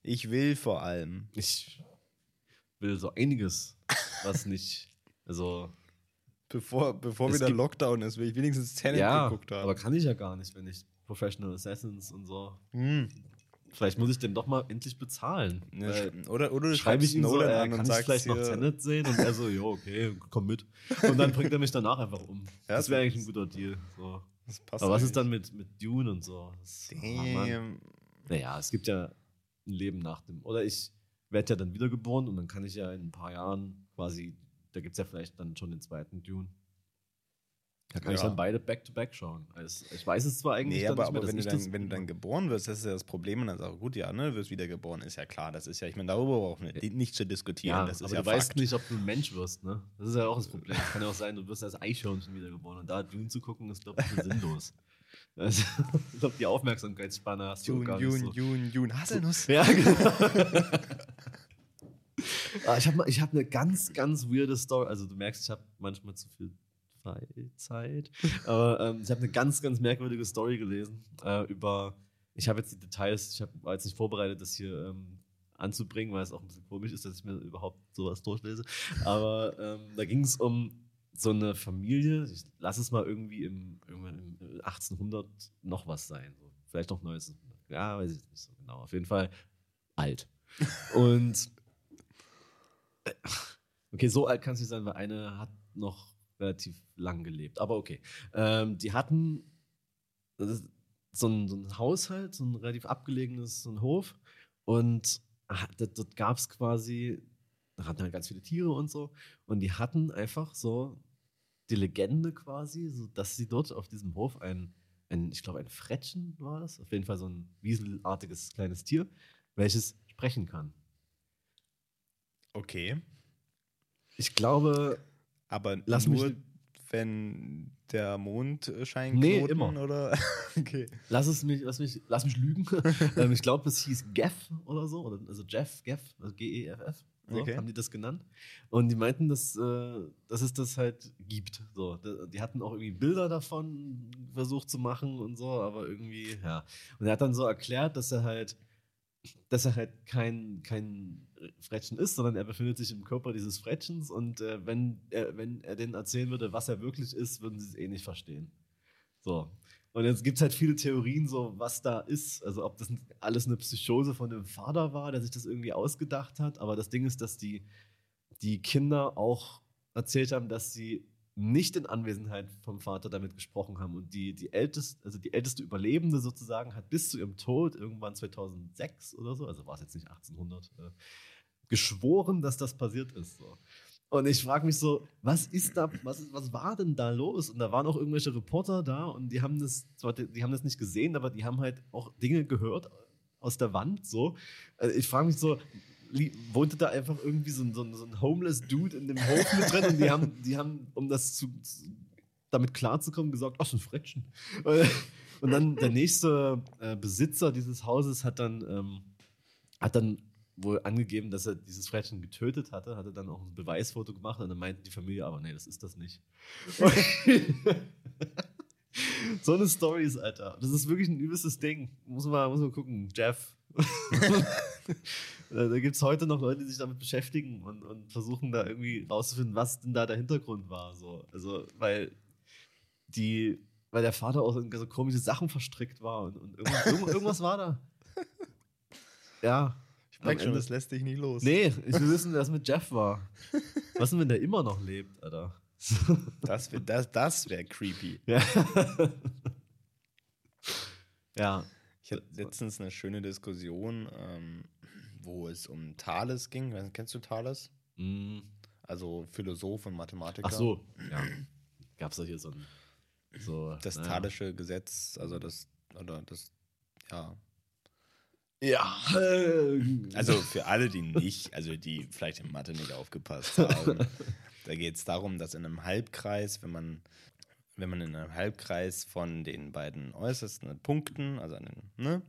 ich will vor allem. Ich will so einiges, was nicht. Also, Bevor, bevor wieder Lockdown ist, will ich wenigstens Tenet ja, geguckt haben. aber kann ich ja gar nicht, wenn ich Professional Assassins und so. Hm. Vielleicht muss ich den doch mal endlich bezahlen. Ja, oder, oder schreibe ich ihm so, äh, an kann und ich vielleicht noch Tenet sehen? Und er so, (laughs) jo, okay, komm mit. Und dann bringt er mich danach einfach um. Ja, das wäre eigentlich ein guter Deal. So. das passt Aber was ist dann mit, mit Dune und so? Das, Mann. Damn. naja, es gibt ja ein Leben nach dem. Oder ich werde ja dann wiedergeboren und dann kann ich ja in ein paar Jahren quasi, da gibt es ja vielleicht dann schon den zweiten Dune. Da kann ich Ja. dann beide back-to-back schauen. Also ich weiß es zwar eigentlich Nee, aber, nicht aber wenn, du ich dann, wenn du dann geboren wirst, das ist ja das Problem. Und dann sagst du, gut, ja, ne, du wirst wiedergeboren, ist ja klar. Das ist ja, ich meine, darüber brauchen wir nicht zu diskutieren. ja, das ist aber ja du weißt Fakt. nicht, ob du ein Mensch wirst, ne? Das ist ja auch das Problem. Es kann ja auch sein, du wirst als Eichhörnchen wiedergeboren und da Dune zu gucken, ist, glaube ich, sinnlos. Also, (laughs) ich glaube, die Aufmerksamkeitsspanne hast du Jun, gar nicht Jun, so. Jun, Jun, Haselnuss. Ja, genau. (laughs) Ah, ich habe ich hab eine ganz, ganz weirde Story. Also, du merkst, ich habe manchmal zu viel Freizeit. Aber ähm, ich habe eine ganz, ganz merkwürdige Story gelesen äh, über. Ich habe jetzt die Details, ich hab, war jetzt nicht vorbereitet, das hier ähm, anzubringen, weil es auch ein bisschen komisch ist, dass ich mir überhaupt sowas durchlese. Aber ähm, da ging es um so eine Familie, ich lass es mal irgendwie im, irgendwann im 1800 noch was sein. So. Vielleicht noch 1900. Ja, weiß ich nicht so genau. Auf jeden Fall alt. Und äh, okay, so alt kann es nicht sein, weil eine hat noch relativ lang gelebt. Aber okay. Ähm, die hatten so ein, so ein Haushalt, so ein relativ abgelegenes so ein Hof. Und ah, dort, dort gab es quasi, da hatten halt ganz viele Tiere und so. Und die hatten einfach so die Legende quasi, so dass sie dort auf diesem Hof ein, ein ich glaube, ein Frettchen war das, auf jeden Fall so ein wieselartiges kleines Tier, welches sprechen kann. Okay. Ich glaube, Aber Lass nur, mich- wenn der Mond äh, scheint. Nee, immer. Oder? (laughs) okay. lass es mich, lass mich, lass mich lügen. (laughs) ähm, ich glaube, es hieß Geff oder so, oder, also Jeff, Geff, also G-E-F-F. So, Okay. haben die das genannt. Und die meinten, dass, äh, dass es das halt gibt. So, die, die hatten auch irgendwie Bilder davon versucht zu machen und so, aber irgendwie, ja. Und er hat dann so erklärt, dass er halt, dass er halt kein, kein Frettchen ist, sondern er befindet sich im Körper dieses Frettchens und äh, wenn, er, wenn er denen erzählen würde, was er wirklich ist, würden sie es eh nicht verstehen. So. Und jetzt gibt es halt viele Theorien, so was da ist. Also ob das alles eine Psychose von dem Vater war, der sich das irgendwie ausgedacht hat. Aber das Ding ist, dass die, die Kinder auch erzählt haben, dass sie nicht in Anwesenheit vom Vater damit gesprochen haben. Und die, die, älteste, also die älteste Überlebende sozusagen hat bis zu ihrem Tod, irgendwann 2006 oder so, also war es jetzt nicht 1800, äh, geschworen, dass das passiert ist. So. Und ich frage mich so, was ist da, was, was war denn da los? Und da waren auch irgendwelche Reporter da und die haben das, zwar, die, haben das nicht gesehen, aber die haben halt auch Dinge gehört aus der Wand. So. Also ich frage mich so, wohnte da einfach irgendwie so ein, so, so ein homeless Dude in dem Hof mit drin und die haben, die haben um das zu damit klarzukommen, gesagt, ach, so ein Frettchen. Und dann der nächste äh, Besitzer dieses Hauses hat dann, ähm, hat dann wohl angegeben, dass er dieses Frettchen getötet hatte, hatte dann auch ein Beweisfoto gemacht und dann meinte die Familie, aber nee, das ist das nicht. (laughs) so eine Story ist, Alter. Das ist wirklich ein übelstes Ding. Muss man, muss man gucken. Jeff. (laughs) da gibt es heute noch Leute, die sich damit beschäftigen und, und versuchen da irgendwie rauszufinden, was denn da der Hintergrund war. So. Also, weil die, weil der Vater auch in so komische Sachen verstrickt war und, und irgendwas, irgendwas war da. (laughs) Ja. Ich merke schon, das lässt dich nicht los. Nee, (laughs) ich will wissen, was mit Jeff war. Was denn, wenn der immer noch lebt, Alter? Das, wär- das, das wäre creepy. Ja. ja. Ich hatte letztens eine schöne Diskussion, ähm, wo es um Thales ging. Kennst du Thales? Mm. Also Philosoph und Mathematiker. Ach so. Ja. Gab es da hier so ein. So, Das naja. Thalesche Gesetz, also das, oder das, ja. Ja. Also für alle, die nicht, also die vielleicht in Mathe nicht aufgepasst haben, (laughs) da geht es darum, dass in einem Halbkreis, wenn man, wenn man in einem Halbkreis von den beiden äußersten Punkten, also einen, ne,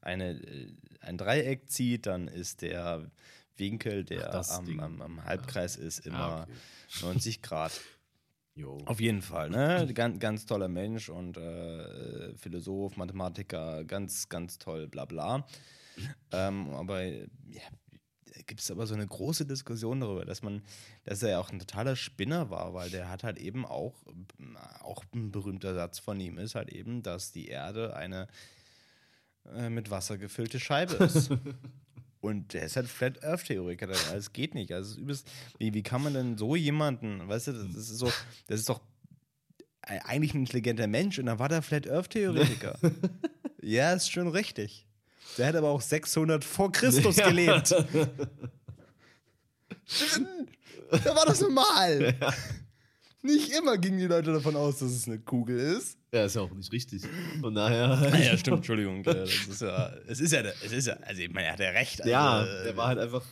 eine, äh, ein Dreieck zieht, dann ist der Winkel, der Ach, am, am, am Halbkreis ist, immer Ah, okay. 90 Grad. Jo. Auf jeden Fall, ne? Ganz, ganz toller Mensch und äh, Philosoph, Mathematiker, ganz, ganz toll, bla bla. Ähm, aber ja, gibt es aber so eine große Diskussion darüber, dass man, dass er ja auch ein totaler Spinner war, weil der hat halt eben auch, auch ein berühmter Satz von ihm ist halt eben, dass die Erde eine äh, mit Wasser gefüllte Scheibe ist. (laughs) Und der ist halt Flat Earth Theoretiker. Das geht nicht. Also übelst, wie, wie kann man denn so jemanden, weißt du, das ist so, das ist doch e- eigentlich ein intelligenter Mensch und dann war der Flat Earth Theoretiker. (laughs) ja, ist schon richtig. Der hat aber auch 600 vor Christus Ja. gelebt. (laughs) da war das normal. Nicht immer gingen die Leute davon aus, dass es eine Kugel ist. Ja, ist ja auch nicht richtig. Von daher. Ah, ja, stimmt, Entschuldigung. Das ist ja, es ist ja, es ist ja, also ich meine, er hat ja recht. Also, Ja, äh, der war halt einfach.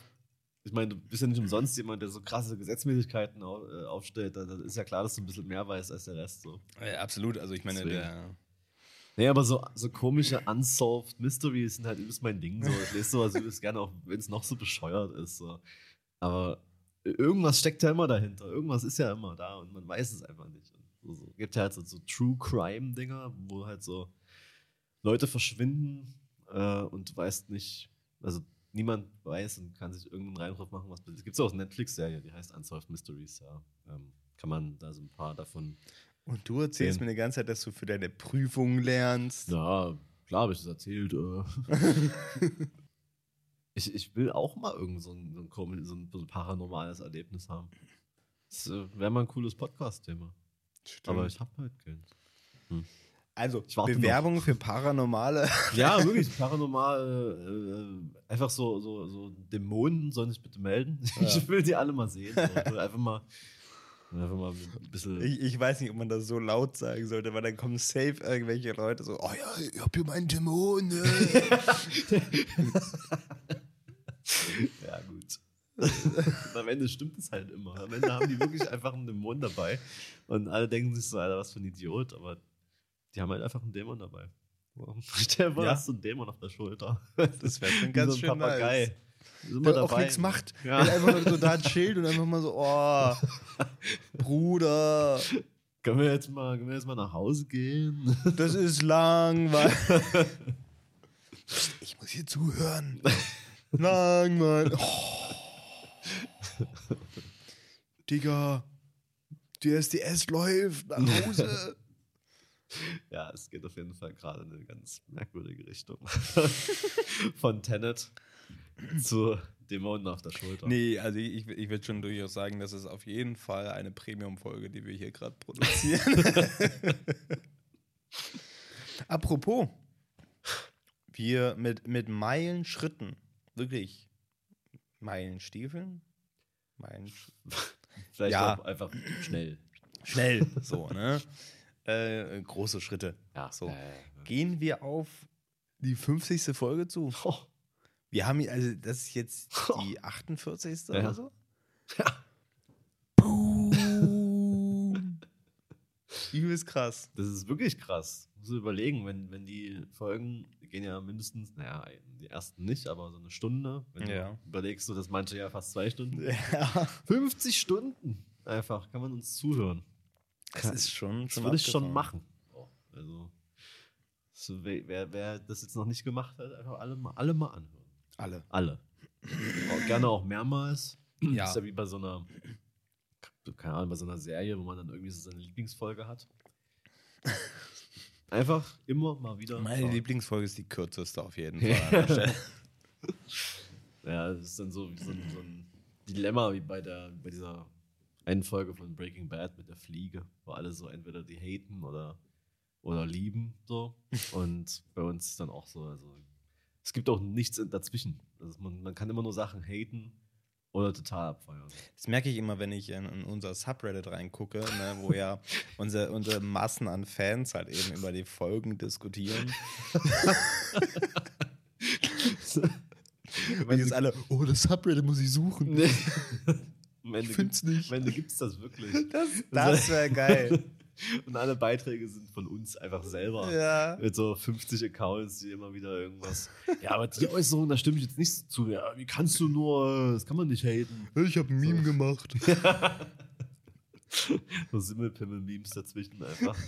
Ich meine, du bist ja nicht umsonst jemand, der so krasse Gesetzmäßigkeiten äh, aufstellt. Da, da ist ja klar, dass du ein bisschen mehr weißt als der Rest. So. Ja, absolut. Also ich meine, Deswegen. der. Nee, aber so, so komische Unsolved Mysteries sind halt übelst mein Ding. So. Ich lese sowas übelst gerne, auch wenn es noch so bescheuert ist. So. Aber irgendwas steckt ja immer dahinter. Irgendwas ist ja immer da und man weiß es einfach nicht. So, so. Gibt ja halt so, so True Crime-Dinger, wo halt so Leute verschwinden äh, und du weißt nicht, also niemand weiß und kann sich irgendeinen Reim drauf machen, was Es gibt auch eine Netflix-Serie, die heißt Unsolved Mysteries, ja. Ähm, kann man da so ein paar davon. Und du erzählst Den- mir die ganze Zeit, dass du für deine Prüfung lernst. Ja, klar habe ich das erzählt. Äh. (laughs) ich, ich will auch mal irgend so ein, so ein, komisch- so ein, paranormales Erlebnis haben. Das äh, wäre mal ein cooles Podcast-Thema. Aber ich habe halt keins. also, ich warte Bewerbung für Paranormale. (laughs) Ja, wirklich, (laughs) paranormal. Äh, einfach so, so, so Dämonen sollen sich bitte melden. (laughs) Ich will die alle mal sehen. So. Ich will einfach mal, einfach mal ein bisschen. Ich, ich weiß nicht, ob man das so laut sagen sollte, weil dann kommen safe irgendwelche Leute so, oh ja, ich hab hier meinen Dämon. ne?" Ja, gut. Und am Ende stimmt es halt immer. Am Ende haben die wirklich einfach einen Dämon dabei. Und alle denken sich so, Alter, was für ein Idiot. Aber die haben halt einfach einen Dämon dabei. (laughs) Stell dir Ja. hast du einen Dämon auf der Schulter. Das wäre schon ganz so ein schön Papagei. nice. Ist immer Der auch nichts macht. Ja. Der einfach nur so da chillt und einfach mal so, oh, (laughs) Bruder, Können wir jetzt mal, können wir jetzt mal nach Hause gehen? das ist langweilig. Ich muss hier zuhören. (laughs) Langweilig. (laughs) Oh. Digga, die SDS läuft nach Hause. (laughs) Ja, es geht auf jeden Fall gerade in eine ganz merkwürdige Richtung. (laughs) Von Tenet zu Dämonen auf der Schulter. Nee, also ich, ich würde schon durchaus sagen, das ist auf jeden Fall eine Premium-Folge, die wir hier gerade produzieren. Apropos, wir mit, mit Meilenschritten, wirklich Meilenstiefeln, Meilen, (laughs) Vielleicht Ja. auch einfach schnell. (laughs) schnell, so, ne? Äh, große Schritte. Ja, So. Äh. Gehen wir auf die 50. Folge zu. Oh, Wir haben, hier- also das ist jetzt die 48. Ja. oder so? Ja. Boom. (laughs) Übelst krass. das ist wirklich krass. Muss überlegen, wenn, wenn die Folgen gehen ja mindestens, naja, die ersten nicht, aber so eine Stunde. Wenn Ja. du überlegst du, das manche ja fast zwei Stunden. Ja. 50 Stunden einfach, kann man uns zuhören. Das ist schon, Das schon würde ich schon machen. Also, so, wer, wer, das jetzt noch nicht gemacht hat, einfach alle mal, alle mal anhören. Alle. Alle. auch, gerne auch mehrmals. Ja. Das ist ja wie bei so einer, keine Ahnung, bei so einer Serie, wo man dann irgendwie so seine Lieblingsfolge hat. Einfach immer mal wieder. Meine schauen. Lieblingsfolge ist die kürzeste auf jeden (laughs) Fall. Ja, das ist dann so, wie so, ein, so ein Dilemma wie bei, der, bei dieser einen Folge von Breaking Bad mit der Fliege, wo alle so entweder die haten oder, oder lieben. So. (laughs) Und bei uns ist dann auch so, also es gibt auch nichts dazwischen. Also man, man kann immer nur Sachen haten oder total abfeiern. Das merke ich immer, wenn ich in, in unser Subreddit reingucke, ne, wo ja (laughs) unsere, unsere Massen an Fans halt eben über die Folgen diskutieren. (laughs) Und jetzt alle, oh, das Subreddit muss ich suchen. Nee. (laughs) Ich find's gibt- nicht. Am Ende gibt es das wirklich. Das, das wäre geil. (laughs) Und alle Beiträge sind von uns einfach selber. ja. Mit so 50 Accounts, die immer wieder irgendwas. Ja, aber die Äußerung, da stimme ich jetzt nicht so zu. Ja, wie kannst du nur, das kann man nicht haten. Ich habe ein Meme gemacht. (laughs) So Simmelpimmel-Memes dazwischen einfach. (laughs)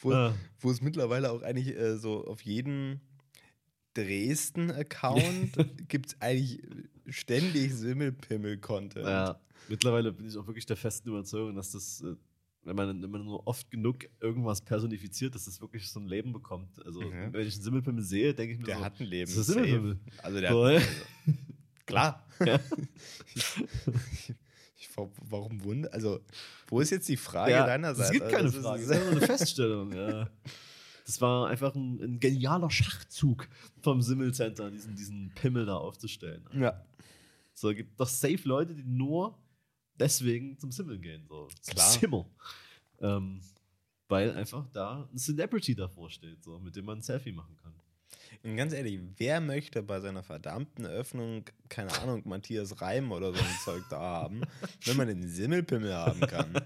Wo, Ah. wo es mittlerweile auch eigentlich äh, so auf jedem Dresden-Account gibt es eigentlich ständig Simmelpimmel-Content. Ja, mittlerweile bin ich auch wirklich der festen Überzeugung, dass das, äh, wenn man, wenn man nur oft genug irgendwas personifiziert, dass das wirklich so ein Leben bekommt. Also, Mhm. wenn ich einen Simmelpimmel sehe, denke ich mir Der so. hat ein Leben. das ist. Simmelpimmel. Also der So, hat, ja. klar. (laughs) Ja. Ich, ich, warum wunder? Also, wo ist jetzt die Frage Ja, deinerseits? Es gibt Also, keine ist- Frage, es ist nur eine (laughs) Feststellung. Ja. Das war einfach ein, ein genialer Schachzug vom Simmelcenter, diesen, diesen Pimmel da aufzustellen. Ja, So, gibt doch safe Leute, die nur deswegen zum Simmeln gehen. So. Klar. Simmel. Ähm, weil einfach da ein Celebrity davor steht, so, mit dem man ein Selfie machen kann. und ganz ehrlich, wer möchte bei seiner verdammten Eröffnung, keine Ahnung, Matthias Reim oder so ein Zeug da haben, (laughs) wenn man den Simmelpimmel haben kann?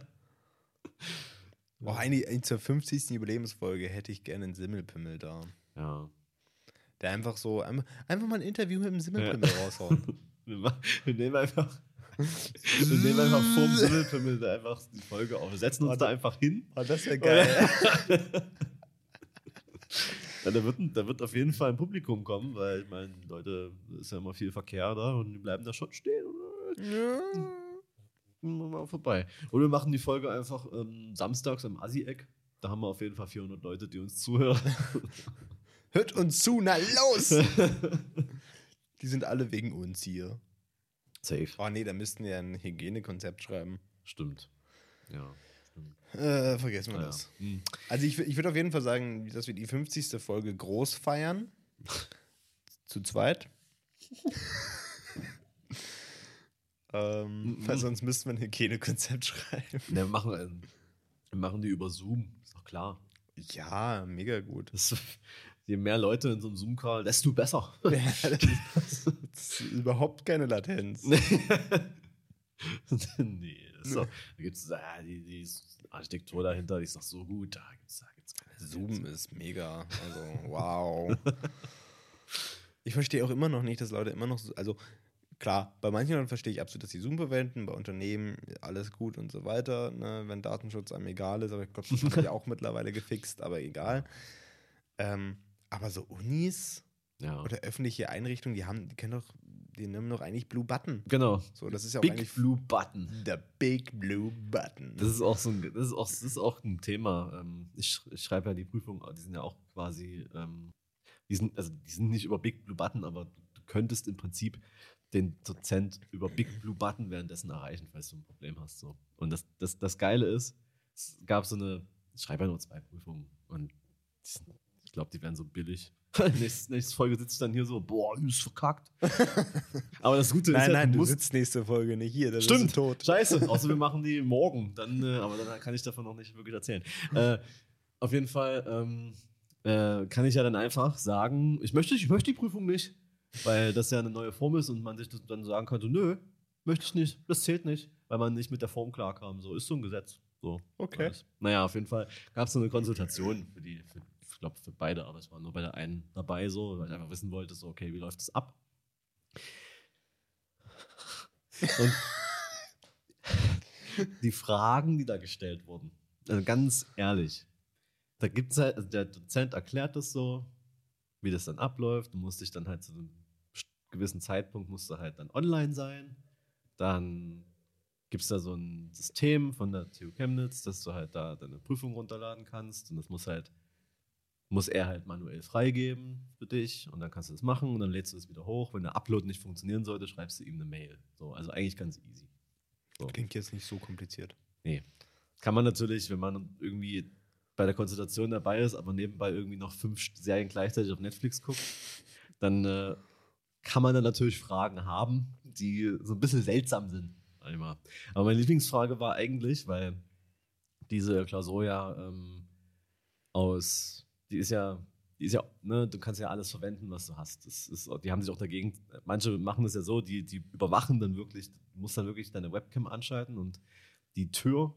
Boah, eigentlich, eigentlich zur 50. Jubiläumsfolge hätte ich gerne einen Simmelpimmel da. Ja. Der einfach so, einfach, einfach mal ein Interview mit dem Simmelpimmel raushauen. (laughs) Wir, ma- wir nehmen einfach. Wir nehmen einfach vorm Simmelpimmel da einfach die Folge auf. Wir setzen uns da einfach hin. Oh, das wäre geil. (laughs) Ja, da, wird, da wird auf jeden Fall ein Publikum kommen, weil ich meine, Leute, es ist ja immer viel Verkehr da und die bleiben da schon stehen. Immer mal vorbei. Oder wir machen die Folge einfach ähm, samstags am Assi-Eck. Da haben wir auf jeden Fall 400 Leute, die uns zuhören. Hört uns zu, na los! (laughs) Die sind alle wegen uns hier. Safe. Oh nee, da müssten wir ein Hygienekonzept schreiben. Stimmt. Ja. Stimmt. Äh, vergessen wir Ah, ja. das. Hm. Also ich, ich würde auf jeden Fall sagen, dass wir die 50. Folge groß feiern. (laughs) Zu zweit. (laughs) ähm, Mhm. weil sonst müssten wir ein Hygienekonzept schreiben. Ne, wir, machen, ähm, wir machen die über Zoom, ist doch klar. Ja, mega gut. Das, je mehr Leute in so einem Zoom-Call, desto besser. (laughs) (laughs) das, ist, das ist überhaupt keine Latenz. (laughs) nee, das ist doch, da gibt es ah, die, die Architektur dahinter, die ist doch so gut. Da gibt es da gibt's keine Zoom ist mega. Also, wow. Ich verstehe auch immer noch nicht, dass Leute immer noch so, also klar, bei manchen Leuten verstehe ich absolut, dass sie Zoom verwenden, bei Unternehmen alles gut und so weiter, ne, wenn Datenschutz einem egal ist, aber ich glaube, das haben die auch mittlerweile gefixt, aber egal. Ähm, aber so Unis Ja. oder öffentliche Einrichtungen, die haben, die können doch, die nehmen doch eigentlich Blue Button. Genau. So, das ist ja auch Big eigentlich Blue Button. der Big Blue Button. Das ist auch so ein, das ist auch, das ist auch ein Thema. Ähm, Ich, sch- ich schreibe ja die Prüfung, die sind ja auch quasi, ähm, die sind, also die sind nicht über Big Blue Button, aber du könntest im Prinzip den Dozent über Big Blue Button währenddessen erreichen, falls du ein Problem hast. So. Und das, das, das Geile ist, es gab so eine, ich schreibe ja nur zwei Prüfungen und die sind, glaube, die werden so billig. (laughs) nächste, nächste Folge sitze ich dann hier so, boah, ist verkackt. (laughs) aber das Gute ist, nein, nein, du du musst, sitzt nächste Folge nicht hier, dann Stimmt. bist du tot. Scheiße, (laughs) außer wir machen die morgen. Dann, äh, aber dann kann ich davon noch nicht wirklich erzählen. Äh, auf jeden Fall ähm, äh, kann ich ja dann einfach sagen, ich möchte, ich möchte die Prüfung nicht, weil das ja eine neue Form ist und man sich das dann sagen könnte, nö, möchte ich nicht, das zählt nicht, weil man nicht mit der Form klarkam. So ist so ein Gesetz. So. Okay. Alles. Naja, auf jeden Fall gab es so eine Konsultation für die, für, glaube für beide, aber es war nur bei der einen dabei so, weil ich einfach wissen wollte, so, okay, wie läuft das ab? Und die Fragen, die da gestellt wurden, also ganz ehrlich, da gibt es halt, also der Dozent erklärt das so, wie das dann abläuft. Du musst dich dann halt zu einem gewissen Zeitpunkt musst du halt dann online sein. Dann gibt es da so ein System von der TU Chemnitz, dass du halt da deine Prüfung runterladen kannst. Und das muss halt, muss er halt manuell freigeben für dich. Und dann kannst du das machen und dann lädst du es wieder hoch. Wenn der Upload nicht funktionieren sollte, schreibst du ihm eine Mail. So, also eigentlich ganz easy. So. Klingt jetzt nicht so kompliziert. Nee. Kann man natürlich, wenn man irgendwie bei der Konzentration dabei ist, aber nebenbei irgendwie noch fünf Serien gleichzeitig auf Netflix guckt, dann äh, kann man da natürlich Fragen haben, die so ein bisschen seltsam sind. Einmal. Aber meine Lieblingsfrage war eigentlich, weil diese Klausur ja ähm, aus, die ist ja, die ist ja, ne, du kannst ja alles verwenden, was du hast. Das ist, die haben sich auch dagegen, manche machen das ja so, die, die überwachen dann wirklich, du musst dann wirklich deine Webcam anschalten und die Tür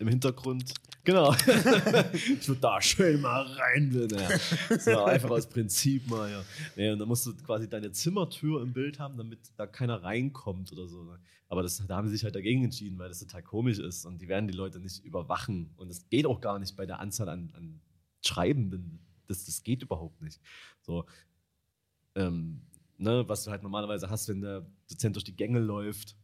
im Hintergrund. Genau. (laughs) ich würde da schön mal rein. Ja. So, einfach aus Prinzip mal, ja. ja. Und dann musst du quasi deine Zimmertür im Bild haben, damit da keiner reinkommt oder so. Ne. Aber das, da haben sie sich halt dagegen entschieden, weil das total komisch ist und die werden die Leute nicht überwachen. Und es geht auch gar nicht bei der Anzahl an, an Schreibenden. Das, das geht überhaupt nicht. So, ähm, ne, was du halt normalerweise hast, wenn der Dozent durch die Gänge läuft,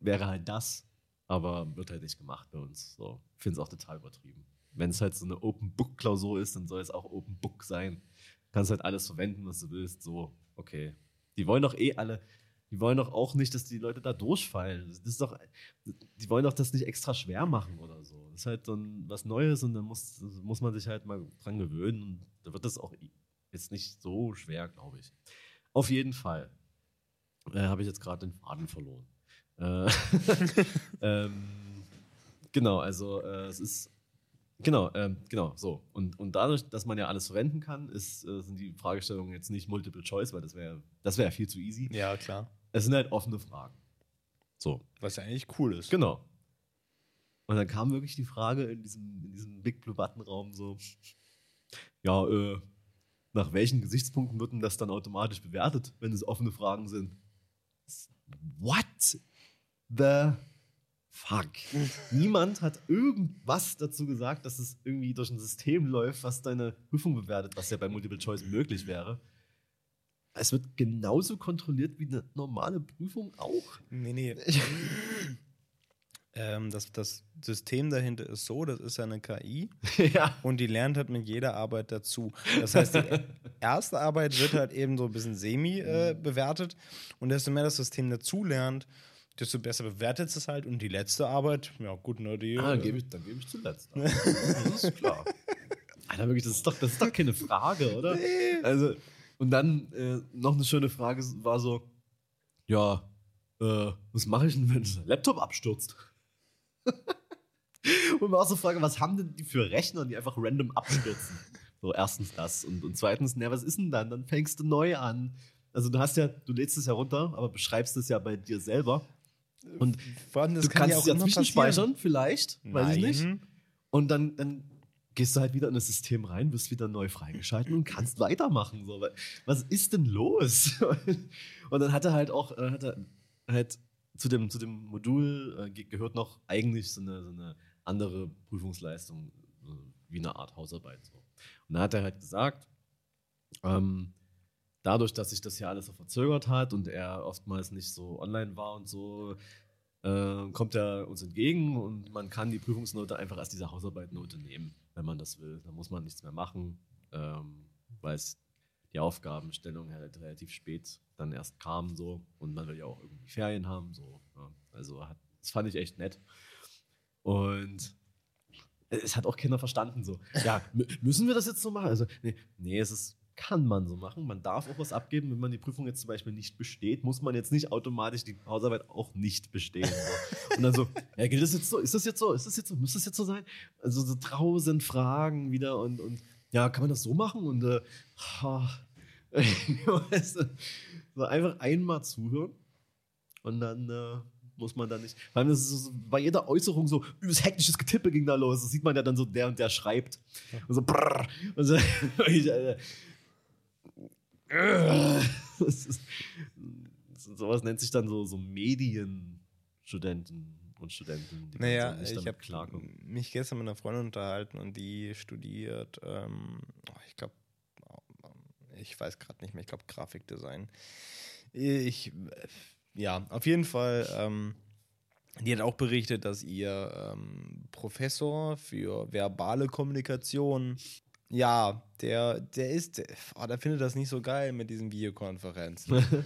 wäre halt das aber wird halt nicht gemacht bei uns. So, finde es auch total übertrieben. Wenn es halt so eine Open Book Klausur ist, dann soll es auch Open Book sein. Kannst halt alles verwenden, was du willst. So, okay. Die wollen doch eh alle, die wollen doch auch nicht, dass die Leute da durchfallen. Das ist doch, die wollen doch das nicht extra schwer machen oder so. Das ist halt dann was Neues und dann muss, muss man sich halt mal dran gewöhnen und da wird das auch jetzt nicht so schwer, glaube ich. Auf jeden Fall äh, habe ich jetzt gerade den Faden verloren. Äh, (laughs) ähm, genau, also äh, es ist Genau, ähm, genau, so. Und, und dadurch, dass man ja alles verwenden kann, ist, äh, sind die Fragestellungen jetzt nicht Multiple Choice, weil das wäre das wär viel zu easy. Ja, klar. Es sind halt offene Fragen. So. Was ja eigentlich cool ist. Genau. Und dann kam wirklich die Frage in diesem, in diesem Big Blue Button Raum so, ja, äh, nach welchen Gesichtspunkten wird denn das dann automatisch bewertet, wenn es offene Fragen sind? What? the fuck? (laughs) Niemand hat irgendwas dazu gesagt, dass es irgendwie durch ein System läuft, was deine Prüfung bewertet, was ja bei Multiple Choice möglich wäre. Es wird genauso kontrolliert wie eine normale Prüfung auch. Nee, nee. (laughs) ähm, das, das System dahinter ist so, das ist ja eine KI (laughs) ja. und die lernt halt mit jeder Arbeit dazu. Das heißt, die erste Arbeit wird halt eben so ein bisschen semi äh, bewertet und desto mehr das System dazu lernt, desto besser bewertet es halt. Und die letzte Arbeit, ja gut, ne, die. Ah, dann gebe ich, geb ich zuletzt. das (laughs) ist klar. Alter, wirklich, das ist doch, das ist doch keine Frage, oder? Nee. Also, und dann äh, noch eine schöne Frage war so: Ja, äh, was mache ich denn, wenn der Laptop abstürzt? (laughs) und man auch so frage, was haben denn die für Rechner, die einfach random abstürzen? So, erstens das. Und, und zweitens, na, was ist denn dann? Dann fängst du neu an. Also du hast ja, du lädst es ja runter, aber beschreibst es ja bei dir selber. Und allem, du kannst ja es ja zwischenspeichern, vielleicht, Nein. weiß ich nicht. Und dann, dann gehst du halt wieder in das System rein, wirst wieder neu freigeschalten und kannst weitermachen. So. Was ist denn los? (laughs) Und dann hat er halt auch, hat er halt zu dem, zu dem Modul äh, gehört noch eigentlich so eine, so eine andere Prüfungsleistung, so wie eine Art Hausarbeit. So. Und da hat er halt gesagt, ähm, dadurch, dass sich das ja alles so verzögert hat und er oftmals nicht so online war und so, äh, kommt er uns entgegen und man kann die Prüfungsnote einfach als diese Hausarbeitnote nehmen, wenn man das will. Da muss man nichts mehr machen, ähm, weil es die Aufgabenstellung halt relativ spät dann erst kam so und man will ja auch irgendwie Ferien haben so. Ja. Also hat, das fand ich echt nett. Und es hat auch Kinder verstanden so. Ja, müssen wir das jetzt so machen? Also nee, nee es ist kann man so machen. Man darf auch was abgeben. Wenn man die Prüfung jetzt zum Beispiel nicht besteht, muss man jetzt nicht automatisch die Hausarbeit auch nicht bestehen. So. Und dann so, ja, gilt das jetzt so? Ist das jetzt so? Ist das jetzt so? Muss das jetzt so sein? Also so tausend Fragen wieder und, und ja, kann man das so machen? Und äh, (laughs) so einfach einmal zuhören und dann äh, muss man da nicht. Vor allem ist es so, bei jeder Äußerung so, übelst hektisches Getippe ging da los. Das sieht man ja dann so, der und der schreibt. Und so, brrr. Und so. (laughs) Das (laughs) ist, sowas nennt sich dann so, so Medienstudenten und Studenten, die Naja, so nicht ich habe mich gestern mit einer Freundin unterhalten und die studiert, ähm, oh, ich glaube, ich weiß gerade nicht mehr, ich glaube Grafikdesign. Ich, ja, auf jeden Fall, ähm, die hat auch berichtet, dass ihr ähm, Professor für verbale Kommunikation, ja, der, der ist, oh, der findet das nicht so geil mit diesen Videokonferenzen. (laughs)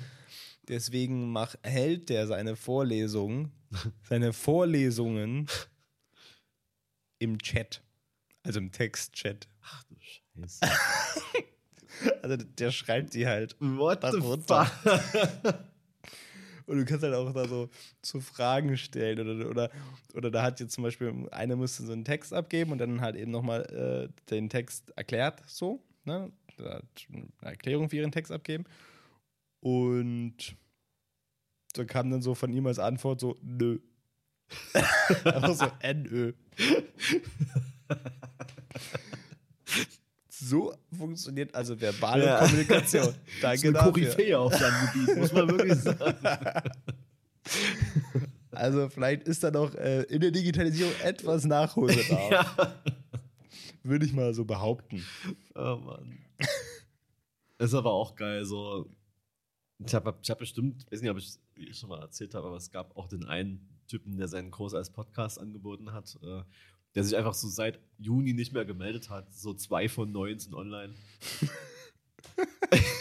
Deswegen mach, hält der seine Vorlesungen, seine Vorlesungen im Chat. Also im Textchat. Ach du Scheiße. (laughs) Also der schreibt die halt. What the fuck? (laughs) Und du kannst halt auch da so, so Fragen stellen. Oder, oder, oder da hat jetzt zum Beispiel, einer musste so einen Text abgeben und dann halt eben nochmal äh, den Text erklärt, so. Ne? Eine Erklärung für ihren Text abgeben. Und da kam dann so von ihm als Antwort so, nö. (laughs) Einfach so, NÖ. (laughs) so funktioniert also verbale Ja. Kommunikation. (laughs) Danke eine dafür. Koryphäe auf seinem Gebiet, muss man wirklich sagen. (laughs) Also vielleicht ist da noch äh, in der Digitalisierung etwas Nachholbedarf. (laughs) ja. Würde ich mal so behaupten. Oh Mann. Ist aber auch geil, so. Ich habe ich hab bestimmt, weiß nicht, ob ich es schon mal erzählt habe, aber es gab auch den einen Typen, der seinen Kurs als Podcast angeboten hat, äh, der sich einfach so seit Juni nicht mehr gemeldet hat. So zwei von neun sind online. (laughs)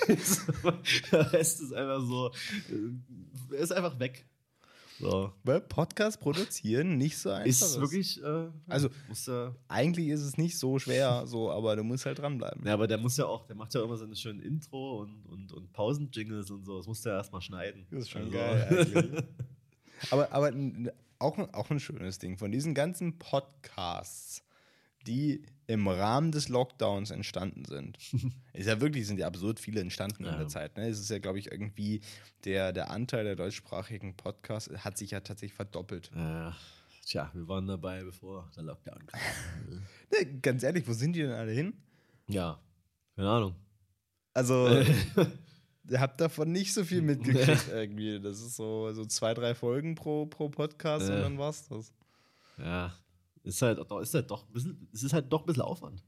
(laughs) Der Rest ist einfach so, äh, er ist einfach weg. So. Weil Podcast produzieren nicht so einfach Ist wirklich, äh, Also- muss ja, Eigentlich ist es nicht so schwer, so, aber du musst halt dranbleiben. Ja, aber der muss ja auch, der macht ja immer so eine schöne Intro und, und, und Pausenjingles und so. Das muss der erstmal schneiden. Das ist schon Also- geil. (laughs) Aber, aber auch, ein- auch ein schönes Ding. Von diesen ganzen Podcasts, die im Rahmen des Lockdowns entstanden sind, (laughs) ist ja wirklich, sind ja absurd viele entstanden in Ja. der Zeit. Ne? Es ist ja, glaube ich, irgendwie der, der Anteil der deutschsprachigen Podcasts hat sich ja tatsächlich verdoppelt. Äh, tja, wir waren dabei, bevor der Lockdown kam. (laughs) Ne, ganz ehrlich, wo sind die denn alle hin? ja, keine Ahnung. Also, (laughs) ihr habt davon nicht so viel (laughs) mitgekriegt irgendwie. Das ist so, so zwei, drei Folgen pro, pro Podcast und Äh. dann war's das. Ja, ist halt, ist halt doch ein bisschen, es ist halt doch ein bisschen Aufwand.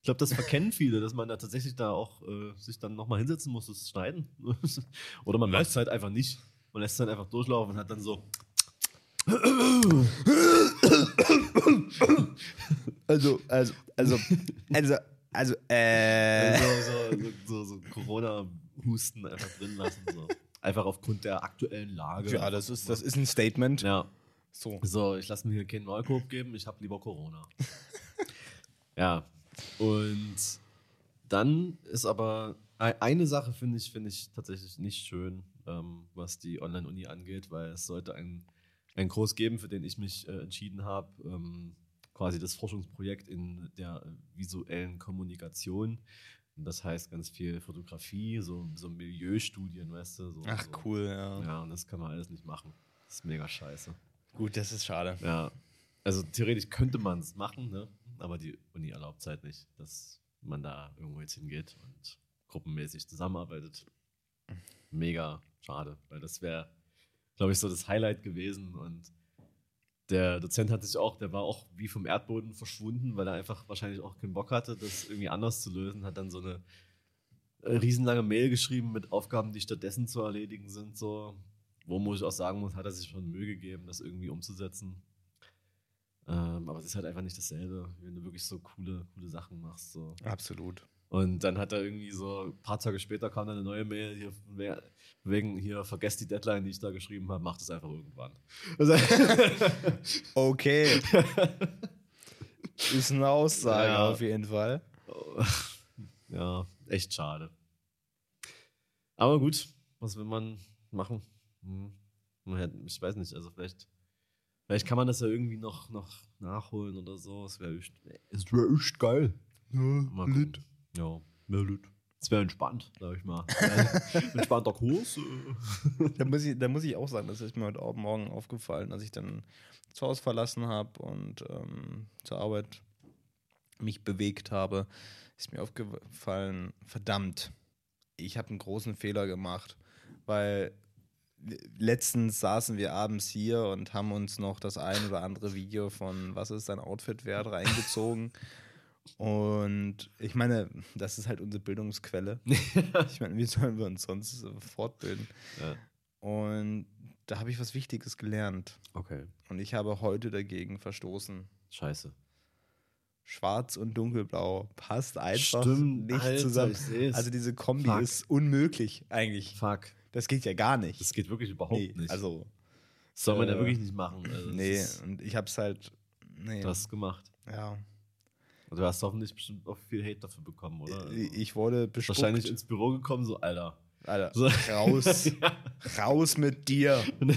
Ich glaube, das verkennen viele, dass man da tatsächlich da auch äh, sich dann nochmal hinsetzen muss, das schneiden. (laughs) Oder man lässt es halt einfach nicht. Man lässt es halt einfach durchlaufen und hat dann so. Also, also, also, also, also, äh. (laughs) so, so, so, so Corona-Husten einfach drin lassen. So. Einfach aufgrund der aktuellen Lage. Ja, das ist, das ist ein Statement. Ja. So. So, ich lasse mir hier keinen Maulkorb geben, ich habe lieber Corona. ja. Und dann ist aber ei- eine Sache, finde ich, finde ich tatsächlich nicht schön, ähm, was die Online-Uni angeht, weil es sollte ein, ein Kurs geben, für den ich mich äh, entschieden habe. Ähm, quasi das Forschungsprojekt in der visuellen Kommunikation. Und das heißt ganz viel Fotografie, so, so Milieustudien, weißt du. So, Ach, so. cool, ja. Ja, und das kann man alles nicht machen. Das ist mega scheiße. Gut, das ist schade. Ja, also theoretisch könnte man es machen, ne? aber die Uni erlaubt es halt nicht, dass man da irgendwo jetzt hingeht und gruppenmäßig zusammenarbeitet. Mega schade, weil das wäre, glaube ich, so das Highlight gewesen und der Dozent hat sich auch, der war auch wie vom Erdboden verschwunden, weil er einfach wahrscheinlich auch keinen Bock hatte, das irgendwie anders zu lösen, hat dann so eine äh, riesenlange Mail geschrieben mit Aufgaben, die stattdessen zu erledigen sind, so, wo muss ich auch sagen muss, hat er sich schon Mühe gegeben, das irgendwie umzusetzen. Ähm, aber es ist halt einfach nicht dasselbe, wenn du wirklich so coole, coole Sachen machst. So. Absolut. Und dann hat er irgendwie so, ein paar Tage später kam dann eine neue Mail, hier, wegen hier, vergesst die Deadline, die ich da geschrieben habe, macht es einfach irgendwann. Also, (laughs) Okay. (laughs) ist eine Aussage Ja. auf jeden Fall. (laughs) ja, echt schade. Aber gut, was will man machen? Hm. Ich weiß nicht, also vielleicht, vielleicht kann man das ja irgendwie noch, noch nachholen oder so. Es wäre echt, wär echt geil. Ja, Mal gucken. Ja, ja, lit. Das wäre entspannt, sag ich mal. (laughs) Entspannter Kurs. (laughs) Da muss, ich, da muss ich auch sagen, das ist mir heute Morgen aufgefallen, als ich dann das Haus verlassen habe und ähm, zur Arbeit mich bewegt habe, ist mir aufgefallen, verdammt, ich habe einen großen Fehler gemacht, weil letztens saßen wir abends hier und haben uns noch das ein oder andere Video von Was ist dein Outfit wert reingezogen. (laughs) Und ich meine, das ist halt unsere Bildungsquelle. (laughs) Ich meine, wie sollen wir uns sonst fortbilden? Ja. Und da habe ich was Wichtiges gelernt. Okay, Und ich habe heute dagegen verstoßen. scheiße. Schwarz und dunkelblau passt einfach Stimmt, nicht Alter, zusammen. Also diese Kombi Fuck. ist unmöglich eigentlich. Fuck. Das geht ja gar nicht. Das geht wirklich überhaupt nee, nicht. Also, das soll man ja äh, wirklich nicht machen. Also, das nee, und ich habe es halt. Nee. Es gemacht. ja. Du hast hoffentlich bestimmt auch viel Hate dafür bekommen, oder? Also, Ich wurde bespuckt. wahrscheinlich ins Büro gekommen, so, Alter. Alter, So. raus, (laughs) Ja. raus mit dir. (laughs)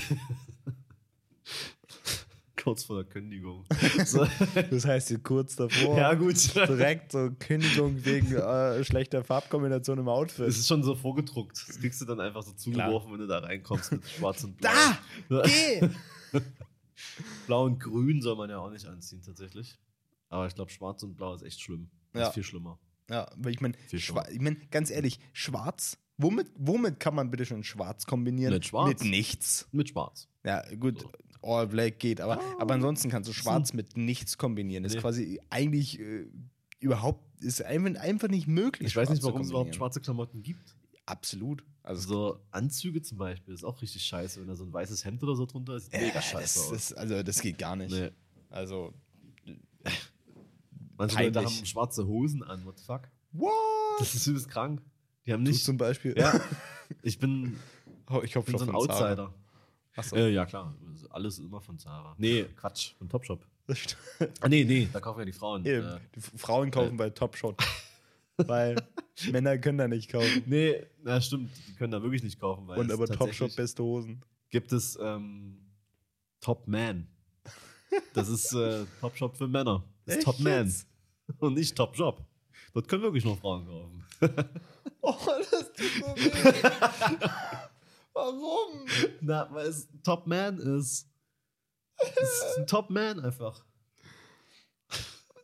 Kurz vor der Kündigung. (laughs) So. Das heißt, hier kurz davor. ja, gut. Direkt so Kündigung wegen äh, schlechter Farbkombination im Outfit. Es ist schon so vorgedruckt. Das kriegst du dann einfach so zugeworfen, wenn du da reinkommst mit schwarz und blau. Da! Geh! Blau und grün soll man ja auch nicht anziehen, tatsächlich. Aber ich glaube, schwarz und blau ist echt schlimm. Ja. ist viel schlimmer. Ja, weil ich meine, ich mein, ganz ehrlich, schwarz, womit, womit kann man bitte schon schwarz kombinieren? Mit schwarz. Mit nichts. Mit schwarz. Ja, gut, So. all black geht, aber, Ah. aber ansonsten kannst du schwarz mit nichts kombinieren. Das ist Nee. quasi eigentlich äh, überhaupt, ist einfach, einfach nicht möglich. Ich weiß nicht, warum es überhaupt schwarze Klamotten gibt. Absolut. Also, So Anzüge zum Beispiel ist auch richtig scheiße, wenn da so ein weißes Hemd oder so drunter ist. Mega scheiße das, aus. das, also, das geht gar nicht. Nee. Also, Manche peinlich. Leute haben schwarze Hosen an, what the fuck? what? Das ist übelst krank. Die haben Du nicht. zum Beispiel. Ja, (laughs) ich bin, Oh, ich hoffe bin schon so ein. Outsider. Achso. Äh, ja, klar. Alles immer von Zara. Nee, Quatsch, von Topshop. Ah, nee, nee, da kaufen ja die Frauen. Eben. Äh, Die Frauen kaufen bei Topshop. (laughs) weil Männer können da nicht kaufen. nee, na stimmt, die können da wirklich nicht kaufen. Weil Und aber Topshop beste Hosen. gibt es ähm, Top Man. Das ist äh, Topshop für Männer. Das ist Top Man. jetzt? (laughs) Und nicht Top Job. Dort können wirklich nur Frauen kaufen. Oh, das tut so weh. (laughs) Warum? Na, weil es Top Man ist. Es ist ein Top Man einfach.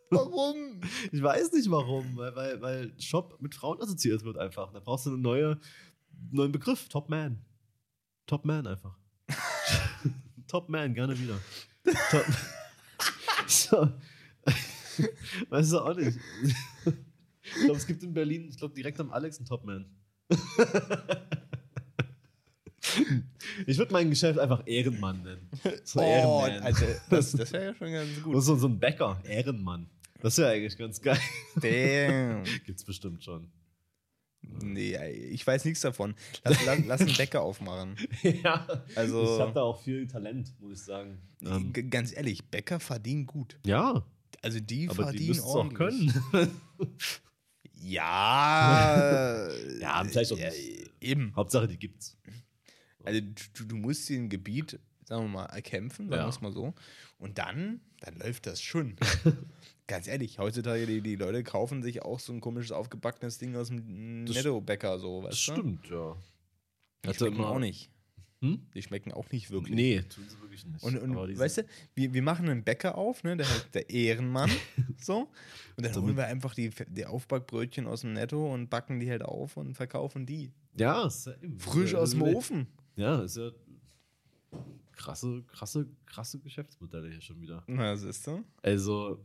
Warum? (laughs) Ich weiß nicht warum, weil, weil, weil Shop mit Frauen assoziiert wird einfach. Da brauchst du einen neue, neuen Begriff. Top Man. Top Man einfach. Top Man, gerne wieder. Top so. (laughs) Weißt du auch nicht. Ich glaube, es gibt in Berlin, ich glaube, direkt am Alex einen Top Man. Ich würde mein Geschäft einfach Ehrenmann nennen. So Oh, Ehrenman. also, das, das wäre ja schon ganz gut. so, so ein Bäcker, Ehrenmann. Das wäre eigentlich ganz geil. Damn. (laughs) Gibt's bestimmt schon. Nee, ich weiß nichts davon. Lass, lass, lass einen Bäcker aufmachen. (laughs) ja. Also- Ich habe da auch viel Talent, muss ich sagen. Ähm, Ganz ehrlich, Bäcker verdienen gut. ja, Also die aber die verdienen müssen es auch ordentlich. können. (laughs) Ja. (laughs) Ja, vielleicht auch ja, nicht. Eben. Hauptsache, die gibt's. Also du, du musst dir ein Gebiet, sagen wir mal, erkämpfen, sagen Ja. wir es mal so. Und dann, dann läuft das schon. (laughs) Ganz ehrlich, heutzutage, die, die Leute kaufen sich auch so ein komisches aufgebackenes Ding aus dem Das- Netto-Bäcker, so, weißt Das du? stimmt, ja. Die Hatte schmecken immer- auch nicht. Hm? Die schmecken auch nicht wirklich. Nee, tun sie wirklich nicht. Und, und Aber weißt du, wir, wir machen einen Bäcker auf, ne, der heißt der Ehrenmann, (laughs) so. Und dann holen wir einfach die, die Aufbackbrötchen aus dem Netto und backen die halt auf und verkaufen die. ja. Frisch ja, aus dem. Ofen. Ja, ist ja krasse, krasse, krasse Geschäftsmodelle hier schon wieder. Na, siehst du? Also,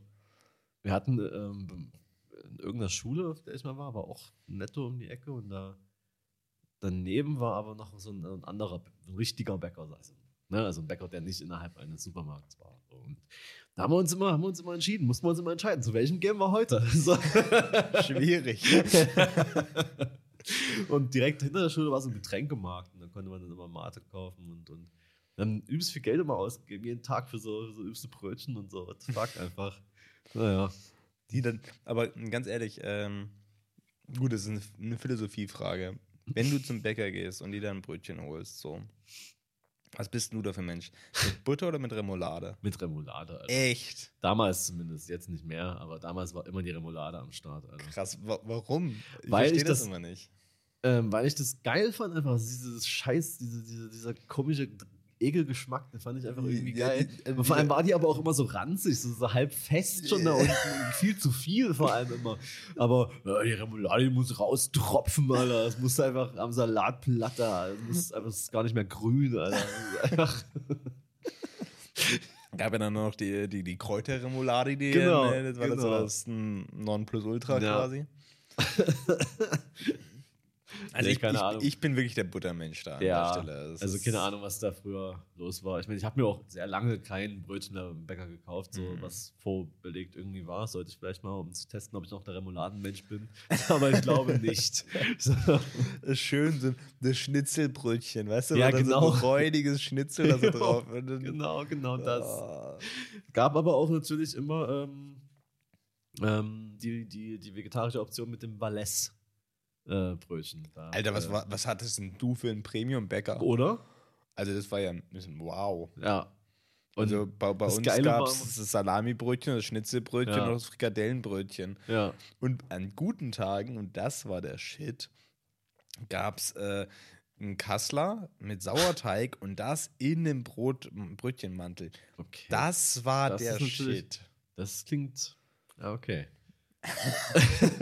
wir hatten ähm, in irgendeiner Schule, auf der ich mal war, war auch netto um die Ecke und da daneben war aber noch so ein, ein anderer, ein richtiger Bäcker. Also, ne, also ein Bäcker, der nicht innerhalb eines Supermarkts war. Und da haben wir uns immer, haben wir uns immer entschieden, mussten wir uns immer entscheiden, zu welchem gehen wir heute. (laughs) So. Schwierig. (laughs) und direkt hinter der Schule war so ein Getränkemarkt und da konnte man dann immer Mate kaufen und, und dann übelst viel Geld immer ausgegeben, jeden Tag für so, so übelste Brötchen und so. What the fuck einfach. Naja. Die dann, aber ganz ehrlich, ähm, gut, das ist eine, eine Philosophiefrage. Wenn du zum Bäcker gehst und dir dann ein Brötchen holst, so, Was bist du da für ein Mensch? Mit Butter oder mit Remoulade? Mit Remoulade. Alter. Echt? Damals zumindest, jetzt nicht mehr, aber damals war immer die Remoulade am Start. Alter. Krass, wa warum? Ich Weil verstehe ich das, das- immer nicht. Ähm, weil ich das geil fand, einfach dieses Scheiß, diese, diese, dieser komische Ekelgeschmack, den fand ich einfach irgendwie Ja, geil. die- äh, vor allem war die aber auch immer so ranzig, so, so halb fest schon da unten. und viel zu viel vor allem immer. Aber ja, die Remoulade muss raustropfen, Alter. Es muss einfach am Salatplatter. Es muss einfach es ist gar nicht mehr grün, Alter. Einfach, (laughs) Gab ja dann noch die, die, die Kräuterremoulade, die Genau, das war das so genau. das ein Nonplusultra Ja. quasi. (laughs) Also Nee, ich, keine ich, Ahnung. ich bin wirklich der Buttermensch da an Ja, der Stelle. Das also keine Ahnung, was da früher los war. Ich meine, ich habe mir auch sehr lange kein Brötchen beim Bäcker gekauft, so Mhm. was vorbelegt irgendwie war. Sollte ich vielleicht mal, um zu testen, ob ich noch der Remouladenmensch bin. (laughs) Aber ich glaube nicht. (laughs) So. Das schön, so das Schnitzelbrötchen, weißt du? Ja, genau. So ein räudiges Schnitzel da so Ja, (laughs) drauf. Dann- Genau, genau das. Ah. Gab aber auch natürlich immer ähm, ähm, die, die, die vegetarische Option mit dem Valais. Äh, Brötchen. Da, Alter, was, äh, war- was hattest denn du für einen Premium-Bäcker? Oder? Also das war ja ein bisschen wow. Ja. Und, Also bei, bei uns gab es das Salamibrötchen, das Schnitzelbrötchen Ja. und das Frikadellenbrötchen. ja. Und an guten Tagen, und das war der Shit, gab es äh, einen Kassler mit Sauerteig (laughs) und das in einem Brot, Brötchenmantel. Okay. Das war Das der Shit. Das klingt. Okay. (laughs)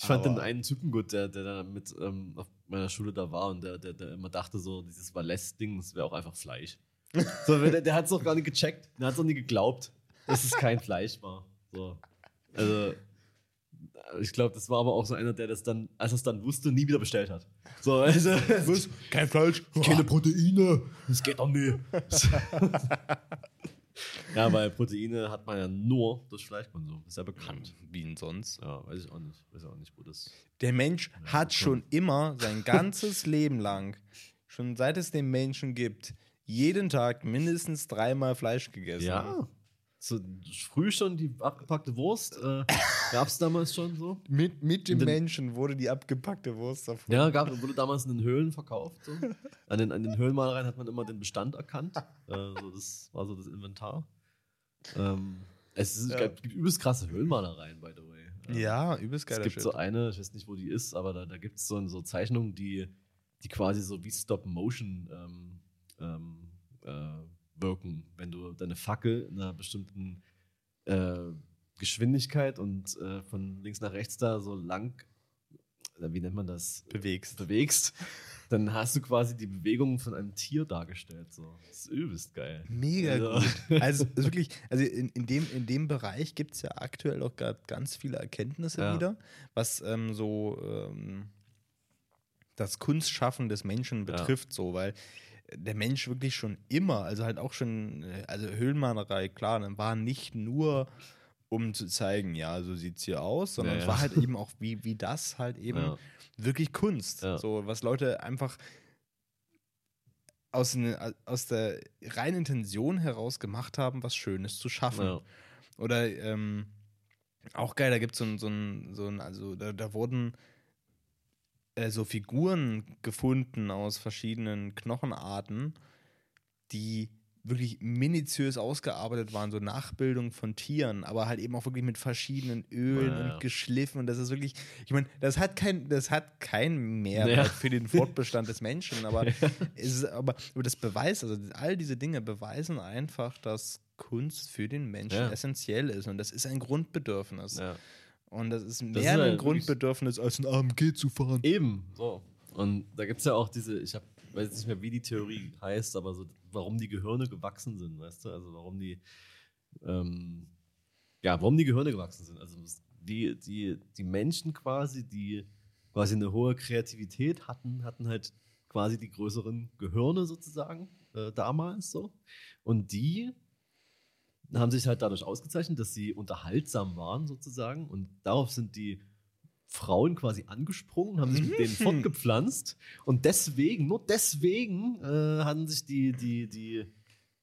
ich fand Aber- den einen Typen gut, der, der da mit ähm, auf meiner Schule da war und der, der, der immer dachte, so dieses Valais-Ding, das wäre auch einfach Fleisch. (laughs) so, der, der hat es auch gar nicht gecheckt, der hat es auch nie geglaubt, dass es kein Fleisch war. So. Also, ich glaube, das war aber auch so einer, der das dann, als er es dann wusste, nie wieder bestellt hat. So, also? (laughs) Kein Fleisch? keine Proteine, das geht doch nie. (laughs) ja, weil Proteine hat man ja nur durch Fleischkonsum, ist ja bekannt. Wie denn sonst? Ja, weiß ich auch nicht. Weiß auch nicht, wo das. Der Mensch hat schon. schon immer sein ganzes (laughs) Leben lang, schon seit es den Menschen gibt, jeden Tag mindestens dreimal Fleisch gegessen. Ja. So früh schon die abgepackte Wurst. Äh, Gab es damals schon so? Mit, mit dem Den- Menschen wurde die abgepackte Wurst davon. Ja, gab, wurde damals in den Höhlen verkauft. So. An, den, an den Höhlenmalereien hat man immer den Bestand erkannt. Äh, so das war so das Inventar. Ähm, es ist, Ja. gibt übelst krasse Höhlenmalereien, by the way. Ähm, Ja, übelst Es geiler gibt Shit. so eine, ich weiß nicht, wo die ist, aber da, da gibt es so, so Zeichnungen, die, die quasi so wie Stop-Motion ähm, ähm, äh, wirken, wenn du deine Fackel in einer bestimmten äh, Geschwindigkeit und äh, von links nach rechts da so lang, äh, wie nennt man das, bewegst. bewegst, dann hast du quasi die Bewegung von einem Tier dargestellt. So. Das ist übelst geil. Mega Also- gut. (laughs) Also wirklich, also in, in, dem, in dem Bereich gibt es ja aktuell auch gerade ganz viele Erkenntnisse Ja. wieder, was ähm, so ähm, das Kunstschaffen des Menschen betrifft, so, weil der Mensch wirklich schon immer, also halt auch schon, äh, also Höhlenmalerei, klar, dann war nicht nur um zu zeigen, ja, so sieht es hier aus, sondern Ja, es ja. war halt eben auch wie, wie das halt eben Ja. wirklich Kunst. So, was Leute einfach aus, ne, aus der reinen Intention heraus gemacht haben, was Schönes zu schaffen. Oder ähm, auch geil, da gibt so es so ein, so ein, also da, da wurden äh, so Figuren gefunden aus verschiedenen Knochenarten, die wirklich minutiös ausgearbeitet waren, so Nachbildungen von Tieren, aber halt eben auch wirklich mit verschiedenen Ölen Ja, ja. und geschliffen und das ist wirklich, ich meine, das hat kein, das hat kein Mehrwert Ja. für den Fortbestand des Menschen, (laughs) aber, ist, aber, aber das beweist, also all diese Dinge beweisen einfach, dass Kunst für den Menschen Ja. essentiell ist und das ist ein Grundbedürfnis. Und das ist mehr ist ein halt Grundbedürfnis, als ein AMG zu fahren. Eben, so. Und da gibt es ja auch diese, ich hab, weiß nicht mehr, wie die Theorie heißt, aber so, warum die Gehirne gewachsen sind, weißt du? Also warum die, ähm, ja, warum die Gehirne gewachsen sind. Also die, die, die Menschen quasi, die quasi eine hohe Kreativität hatten, hatten halt quasi die größeren Gehirne sozusagen äh, damals so. Und die haben sich halt dadurch ausgezeichnet, dass sie unterhaltsam waren sozusagen. Und darauf sind die Frauen quasi angesprungen, haben sich mit denen fortgepflanzt. Und deswegen, nur deswegen, äh, haben sich die, die, die,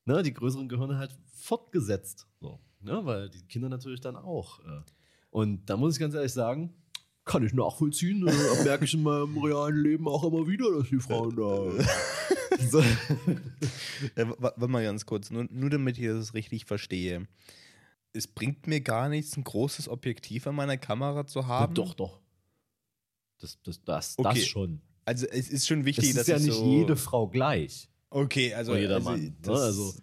ne, die größeren Gehirne halt fortgesetzt. So, ne, weil die Kinder natürlich dann auch. Äh. Und da muss ich ganz ehrlich sagen, kann ich nachvollziehen. Äh, merke ich in meinem (laughs) realen Leben auch immer wieder, dass die Frauen da. (laughs) so. Ja, wa- warte mal ganz kurz, nur, nur damit ich das richtig verstehe. Es bringt mir gar nichts, ein großes Objektiv an meiner Kamera zu haben. Doch, doch. Das, das, das, Okay. das schon. Also es ist schon Es wichtig, ist dass ja ich nicht so jede Frau gleich. Okay, also, Oder jeder also, Mann. Ne? das- Also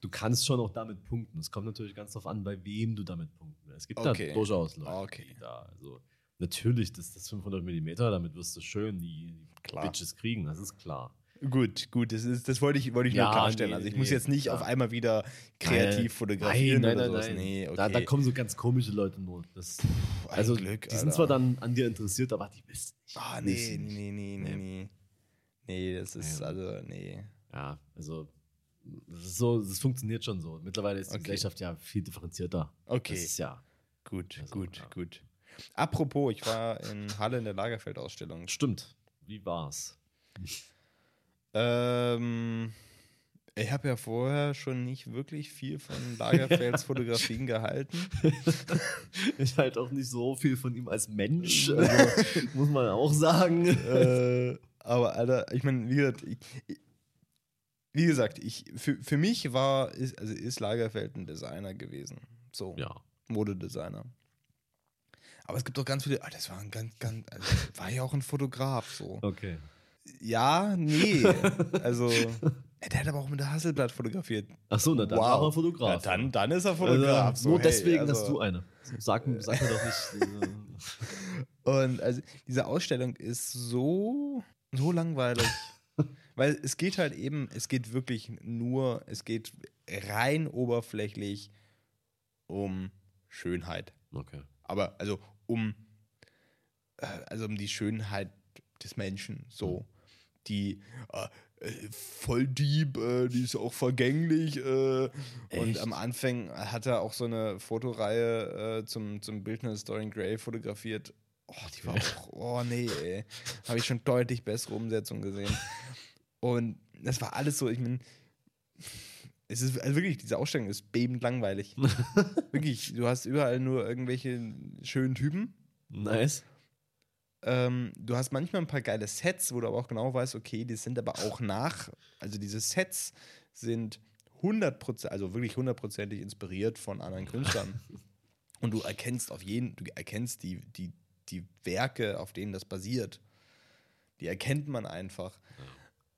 du kannst schon auch damit punkten. Es kommt natürlich ganz darauf an, bei wem du damit punkten willst. Es gibt Okay. da durchaus Leute, Okay. die da, also natürlich, das, das 500 mm, damit wirst du schön die, die. Bitches kriegen, das ist klar. Gut, gut, das, ist, das wollte ich, wollte ich Ja, nur klarstellen. nee, also ich nee, muss jetzt nicht klar. auf einmal wieder kreativ Nein, fotografieren nein, oder nein, sowas. nein. Nee, okay. da, da kommen so ganz komische Leute nur. Das, ein also Glück, die sind zwar dann an dir interessiert, aber die wissen nicht. Ah, die nee, nee, nee, nee, Nee. nee. Nee, das ist Ja. also, nee. Ja, also das ist so, das funktioniert schon so. Mittlerweile ist die Okay. Gesellschaft ja viel differenzierter. Okay, Das ist ja. gut, Also, gut, ja. gut. Apropos, ich war in Halle in der Lagerfeldausstellung. Stimmt. Wie war's? Ähm, ich habe ja vorher schon nicht wirklich viel von Lagerfelds (laughs) Fotografien gehalten. (laughs) Ich halte auch nicht so viel von ihm als Mensch, (laughs) also, muss man auch sagen. äh, aber Alter, ich meine, wie gesagt, ich, ich, wie gesagt, ich, für, für mich war, ist, also ist Lagerfeld ein Designer gewesen. So, Ja. Modedesigner. Aber es gibt auch ganz viele, ah, das war ein ganz, ganz, also, war ja auch ein Fotograf so. Okay. Ja, nee. Also, der hat aber auch mit der Hasselblatt fotografiert. Achso, na dann Wow. war er Fotograf. Ja, dann, dann ist er Fotograf. Also, so, nur hey, deswegen also, hast du eine. Sag, sag mir doch nicht. äh, (laughs) Und also diese Ausstellung ist so, so langweilig. (laughs) Weil es geht halt eben, es geht wirklich nur, es geht rein oberflächlich um Schönheit. Okay. Aber also um, äh, also um die Schönheit des Menschen, so. Die äh, voll deep, äh, die ist auch vergänglich. Äh, und am Anfang hat er auch so eine Fotoreihe äh, zum, zum Bildnis Dorian Gray fotografiert. Oh, die war auch, oh nee, ey. Habe ich schon deutlich bessere Umsetzung gesehen. (laughs) Und das war alles so, ich meine, es ist also wirklich, diese Ausstellung ist bebend langweilig. (laughs) wirklich, du hast überall nur irgendwelche schönen Typen. Nice. Ähm, du hast manchmal ein paar geile Sets, wo du aber auch genau weißt, okay, die sind aber auch nach, also diese Sets sind 100%, also wirklich hundertprozentig inspiriert von anderen Künstlern. (laughs) Und du erkennst auf jeden, du erkennst die, die, die Werke, auf denen das basiert. Die erkennt man einfach.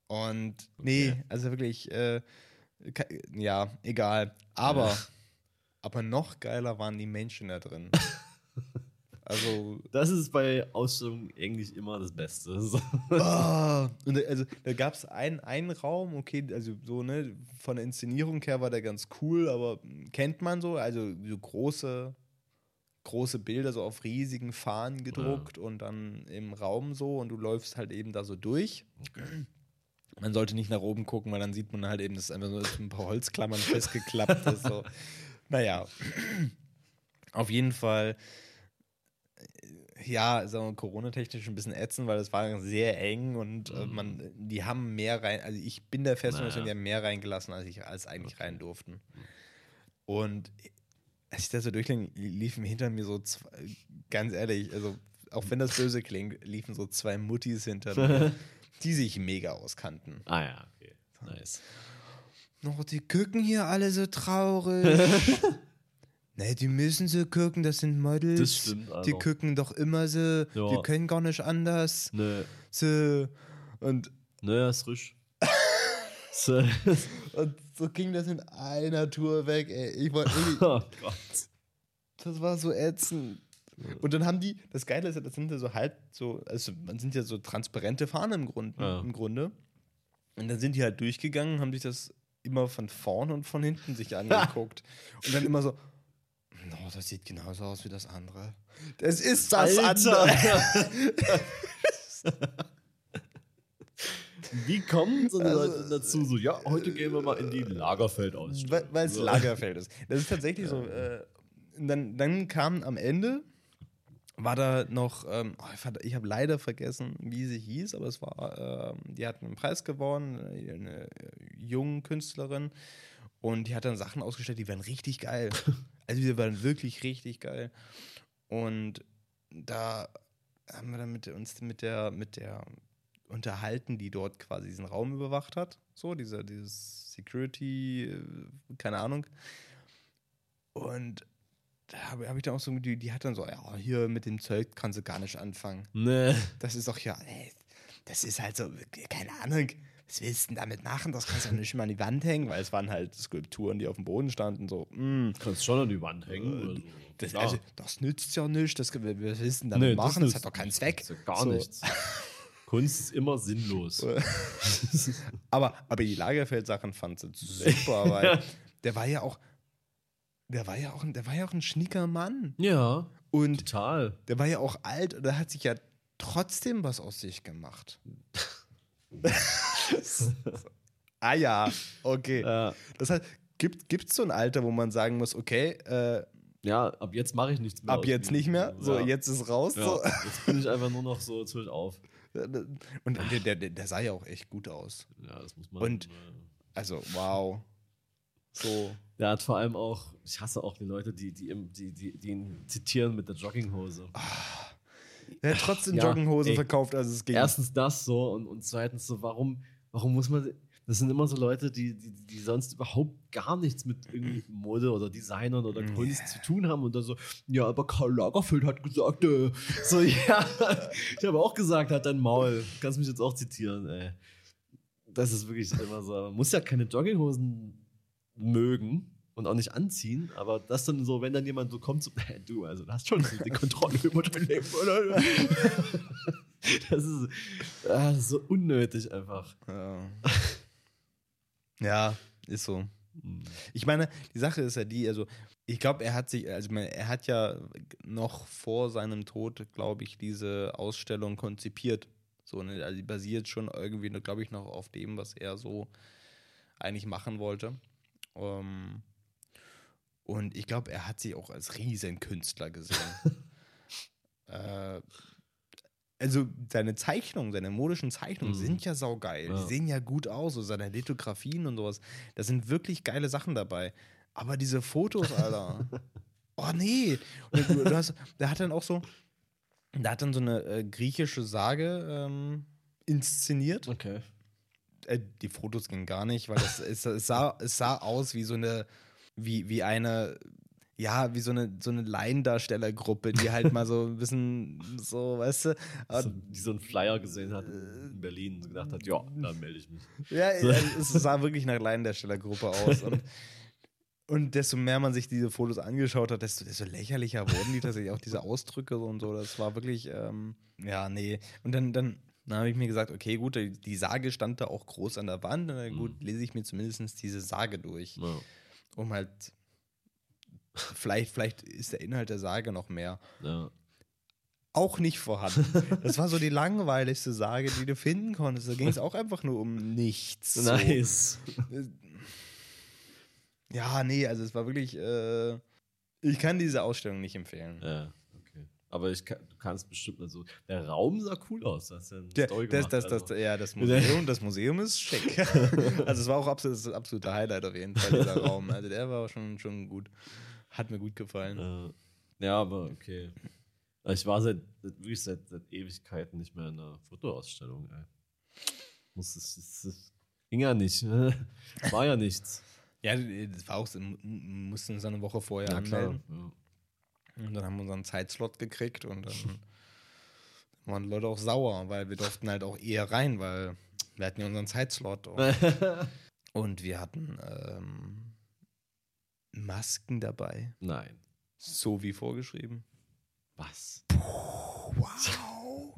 Und nee, Okay. also wirklich, äh, ja, egal. Aber, Ja. aber noch geiler waren die Menschen da drin. (laughs) also, Das ist bei Ausstellungen eigentlich immer das Beste. (laughs) So. Ah, und da- also da gab es einen, einen Raum, okay, also so, ne, von der Inszenierung her war der ganz cool, aber kennt man so, also so große, große Bilder so auf riesigen Fahnen gedruckt und dann im Raum so und du läufst halt eben da so durch. Man sollte nicht nach oben gucken, weil dann sieht man halt eben, dass einfach so ein paar Holzklammern festgeklappt ist. So. (laughs) Naja, auf jeden Fall ja, sagen wir Corona-technisch ein bisschen ätzend, weil es war sehr eng und äh, man, die haben mehr rein, also ich bin der festen Naja. Die haben mehr reingelassen, als ich als eigentlich rein durften. Und als ich das so durchging, liefen hinter mir so zwei, ganz ehrlich, also auch wenn das böse klingt, liefen so zwei Muttis hinter mir, (laughs) die sich mega auskannten. ah ja, okay. Nice. Oh, die gucken hier alle so traurig. (laughs) ne, die müssen so gucken, das sind Models. Das stimmt, Die Alter. gucken doch immer so, die Ja. können gar nicht anders. Nö, So. Und, nö, ist frisch. (laughs) so. und so ging das in einer Tour weg, ey. Ich war irgendwie, (laughs) Oh Gott. das war so ätzend. Und dann haben die, das Geile ist ja, das sind ja so halb so, also man sind ja so transparente Fahnen im, Grund, Ja. im Grunde. Und dann sind die halt durchgegangen, haben sich das immer von vorn und von hinten sich (laughs) angeguckt. und dann immer so, no, das sieht genauso aus wie das andere. Das ist das Alter. andere. (laughs) Wie kommen so Also, Leute dazu? So, ja, heute gehen wir mal in die Lagerfeldausstellung. Weil es. Lagerfeld ist. Das ist tatsächlich so. Äh, dann, dann kam am Ende, war da noch, ähm, oh, ich habe leider vergessen, wie sie hieß, aber es war, ähm, die hat einen Preis gewonnen, äh, eine äh, junge Künstlerin. Und die hat dann Sachen ausgestellt, die waren richtig geil. (laughs) Also die waren wirklich richtig geil. Und da haben wir dann mit uns mit der, mit der unterhalten, die dort quasi diesen Raum überwacht hat. So, dieser, dieses Security, äh, keine Ahnung. Und da habe hab ich dann auch so, die, die hat dann so, ja, hier mit dem Zeug kannst du gar nicht anfangen. Nee. Das ist doch ja, ey, das ist halt so, keine Ahnung, was willst du denn damit machen? Das kannst du nicht mal an die Wand hängen, weil es waren halt Skulpturen, die auf dem Boden standen, so, mm, Kannst schon an die Wand hängen. oder so. das, also, das nützt ja nicht, das, was willst du denn damit Nee, machen? Das, nützt hat doch keinen nichts. Zweck. Das ja gar So. nichts. Kunst ist immer sinnlos. (laughs) Aber, aber die Lagerfeld-Sachen fand sie super, (laughs) weil der war ja auch, der war ja auch, ein- der war ja auch ein schnicker Mann. ja, Und total. der war ja auch alt und der hat sich ja trotzdem was aus sich gemacht. (laughs) ah ja, okay. Ja. Das heißt, gibt es so ein Alter, wo man sagen muss, okay, äh, ja, ab jetzt mache ich nichts mehr. ab jetzt nicht mehr, so ja. jetzt ist raus. Ja, So. jetzt bin ich einfach nur noch so zwisch auf. Und der, der, der, sah ja auch echt gut aus. Ja, das muss man. Und- Also, wow. So. Der hat vor allem auch, ich hasse auch die Leute, die, die, die, die, die ihn zitieren mit der Jogginghose. Der hat trotzdem Ja, Jogginghosen ey. verkauft, als es ging. Erstens das so und, und zweitens so, warum, warum muss man. Das sind immer so Leute, die, die, die sonst überhaupt gar nichts mit irgendwie Mode oder Designern oder Kunst zu tun haben und dann so, ja, aber Karl Lagerfeld hat gesagt, äh, so, (laughs) ja, ich habe auch gesagt, hat dein Maul. Kannst mich jetzt auch zitieren, ey. Das ist wirklich immer so. Man muss ja keine Jogginghosen mögen und auch nicht anziehen, aber das dann so, wenn dann jemand so kommt, so, hey, (laughs) du, also du hast schon die Kontrolle über dein Leben, oder? Das ist, ah, das ist so unnötig einfach. Ja. ja, ist so. Ich meine, die Sache ist ja die, also ich glaube, er hat sich, also ich meine, er hat ja noch vor seinem Tod, glaube ich, diese Ausstellung konzipiert. So, ne? Also die basiert schon irgendwie, glaube ich, noch auf dem, was er so eigentlich machen wollte. Ähm, und ich glaube, er hat sich auch als Riesenkünstler gesehen. (laughs) äh, also seine Zeichnungen, seine modischen Zeichnungen Mhm. sind ja saugeil. Ja. Die sehen ja gut aus, so seine Lithografien und sowas. Da sind wirklich geile Sachen dabei. Aber diese Fotos, Alter. (laughs) oh nee. Und du, du hast, der hat dann auch so, der hat dann so eine äh, griechische Sage ähm, inszeniert. Okay. Äh, die Fotos gingen gar nicht, weil das, es, es, sah, es sah aus wie so eine, wie, wie eine, ja, wie so eine, so eine Laiendarstellergruppe, die halt mal so ein bisschen so, weißt du, So, die so einen Flyer gesehen hat in Berlin und gedacht hat, ja, dann (laughs) melde ich mich. Ja, es sah wirklich nach Laiendarstellergruppe aus. Und, und desto mehr man sich diese Fotos angeschaut hat, desto, desto lächerlicher wurden die tatsächlich auch diese Ausdrücke und so. Das war wirklich, ähm, ja, nee. Und dann, dann, dann habe ich mir gesagt, okay, gut, die, Sage stand da auch groß an der Wand. Na gut, lese ich mir zumindest diese Sage durch, Ja. um halt, vielleicht, vielleicht ist der Inhalt der Sage noch mehr. Ja. Auch nicht vorhanden. Das war so die langweiligste Sage, die du finden konntest. Da ging es auch einfach nur um nichts. So. Nice. Ja, nee, also es war wirklich. Äh, ich kann diese Ausstellung nicht empfehlen. Ja. Aber ich kann, du kannst bestimmt, also der Raum sah cool aus. Das, ist ja Der, Story das, gemacht, das, das, also. ja, das (laughs) Museum, das Museum ist schick. (laughs) also es war auch absolut, das absolute Highlight auf jeden Fall, dieser Raum. Also der war schon, schon gut. Hat mir gut gefallen. Äh, ja, aber okay. Ich war seit, wirklich seit, seit Ewigkeiten nicht mehr in einer Fotoausstellung. Ey. Muss, es, es, es ging ja nicht. War ja nichts. Ja, das war auch so, mussten uns eine Woche vorher Ja, klar. anmelden. Ja. Und dann haben wir unseren Zeitslot gekriegt und dann waren die Leute auch sauer, weil wir durften halt auch eher rein, weil wir hatten ja unseren Zeitslot. Und, (laughs) und wir hatten ähm, Masken dabei, Nein. so wie vorgeschrieben. Was? Wow!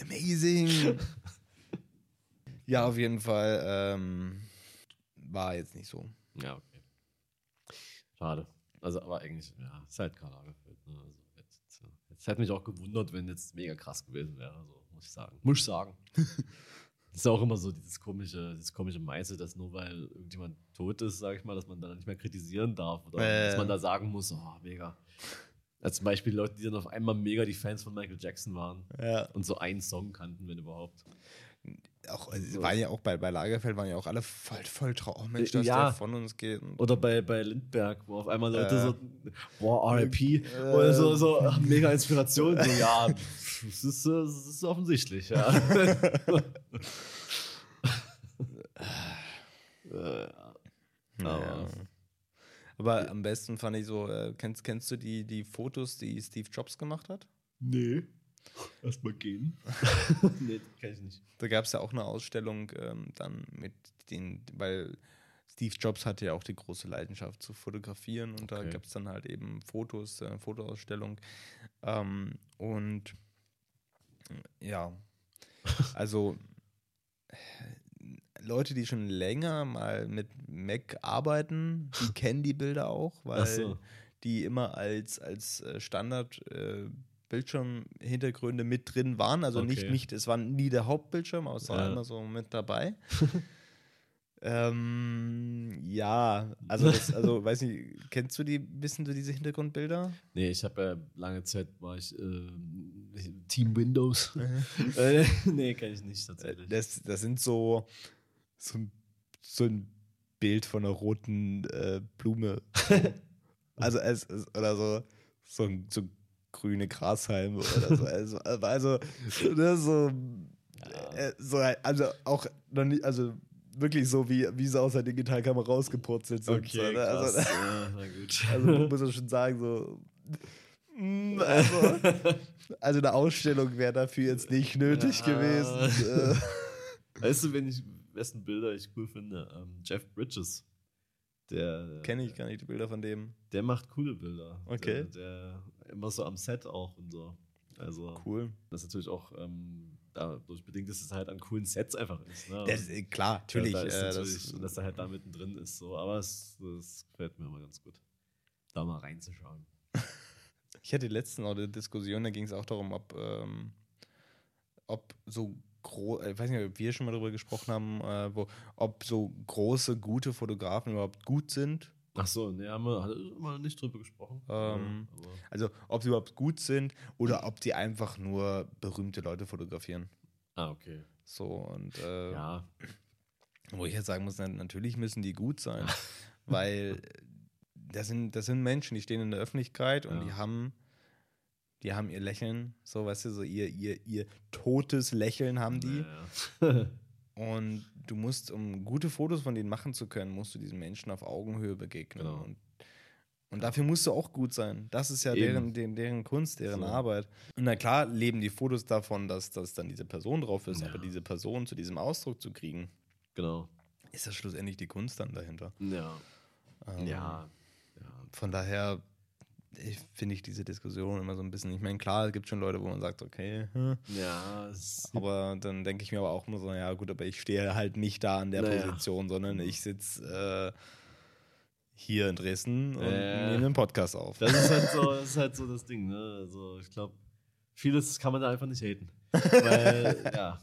Amazing! ja, auf jeden Fall ähm, war jetzt nicht so. Ja, okay. Schade. Also, aber eigentlich, ja, ist halt Karl Lagerfeld. Ne? Also jetzt, ja. jetzt hätte mich auch gewundert, wenn jetzt mega krass gewesen wäre, so, muss ich sagen. Muss ich sagen. (laughs) Das ist auch immer so dieses komische, dieses komische Meißel, dass nur weil irgendjemand tot ist, sage ich mal, dass man dann nicht mehr kritisieren darf oder Äh. dass man da sagen muss, oh, mega. Als zum Beispiel Leute, die dann auf einmal mega die Fans von Michael Jackson waren Ja. und so einen Song kannten, wenn überhaupt. Auch, also waren ja auch bei, bei Lagerfeld waren ja auch alle voll, voll traurig. Oh Mensch, dass Ja. der von uns geht. Oder bei, bei Lindberg, wo auf einmal Leute Äh. so, boah, RIP, oder so, so mega Inspiration. So, ja, das ist, äh, das ist offensichtlich, ja. Äh, (laughs) Ja. Aber- Aber am besten fand ich so, äh, kennst, kennst du die, die Fotos, die Steve Jobs gemacht hat? Nee. Erstmal gehen. (laughs) nee, kenn ich nicht. Da gab es ja auch eine Ausstellung ähm, dann mit den, weil Steve Jobs hatte ja auch die große Leidenschaft zu fotografieren und da Okay. gab es dann halt eben Fotos, äh, Fotoausstellung. Ähm, und ja, (laughs) also Leute, die schon länger mal mit Mac arbeiten, die (laughs) kennen die Bilder auch, weil so. die immer als, als äh, Standard äh, Bildschirmhintergründe mit drin waren. Also nicht, Okay. nicht, es war nie der Hauptbildschirm, aber es war Ja. immer so mit dabei. (laughs) ähm, ja, also, das, also (laughs) weiß nicht, kennst du die, wissen du diese Hintergrundbilder? Nee, ich habe ja lange Zeit war ich äh, Team Windows. (laughs) äh, nee, kann ich nicht tatsächlich. Das, das sind so, so, ein, so ein Bild von einer roten äh, Blume. also es, es, oder so, so, ein- so grüne Grashalme oder so. Also, also ne, so, äh, so, also auch noch nicht, also wirklich so, wie, wie sie aus der Digitalkamera rausgepurzelt sind. so, ne? also, krass. ja, na (laughs) gut. also muss man schon sagen, so. mm, Also, (laughs) also eine Ausstellung wäre dafür jetzt nicht nötig Ja. gewesen. Äh, weißt du, wenn ich, wessen Bilder ich cool finde? Ähm, Jeff Bridges. Der, Kenne ich gar nicht die Bilder von dem. der macht coole Bilder. Okay. Der immer so am Set auch und so. Also, Cool. das ist natürlich auch ähm, dadurch bedingt, dass es halt an coolen Sets einfach ist. Ne? Das, äh, klar, natürlich. Ja, da ist äh, natürlich das, dass er halt da mittendrin ist. So. Aber es, das gefällt mir immer ganz gut, da mal reinzuschauen. (laughs) ich hatte letztens auch eine Diskussion, da ging es auch darum, ob, ähm, ob so groß, ich weiß nicht, ob wir schon mal darüber gesprochen haben, äh, wo, ob so große, gute Fotografen überhaupt gut sind. Ach so, ne, haben wir immer nicht drüber gesprochen. Ähm, aber, Also ob sie überhaupt gut sind oder ob die einfach nur berühmte Leute fotografieren. ah, okay. So und äh, Ja, Wo ich jetzt sagen muss, na, natürlich müssen die gut sein, weil das sind, das sind Menschen, die stehen in der Öffentlichkeit und Ja. die haben, die haben ihr Lächeln, so weißt du, so ihr, ihr, ihr totes Lächeln haben die. Ja. (laughs) Und du musst, um gute Fotos von denen machen zu können, musst du diesen Menschen auf Augenhöhe begegnen. Genau. Und, und dafür musst du auch gut sein. Das ist ja deren, deren, deren Kunst, deren So. Arbeit. Und na klar leben die Fotos davon, dass, dass dann diese Person drauf ist, Ja. aber diese Person zu diesem Ausdruck zu kriegen, genau. ist das schlussendlich die Kunst dann dahinter. Ja. Ähm, Ja. ja. Von daher ich- finde ich diese Diskussion immer so ein bisschen, ich meine, klar, es gibt schon Leute, wo man sagt, okay, hm, Ja, aber dann denke ich mir aber auch immer so, ja gut, aber ich stehe halt nicht da an der Naja. Position, sondern ich sitze äh, hier in Dresden und Äh. nehme einen Podcast auf. das ist halt so, (laughs) das ist halt so das Ding, ne? Also ich glaube, vieles kann man da einfach nicht haten. (laughs) Weil, ja.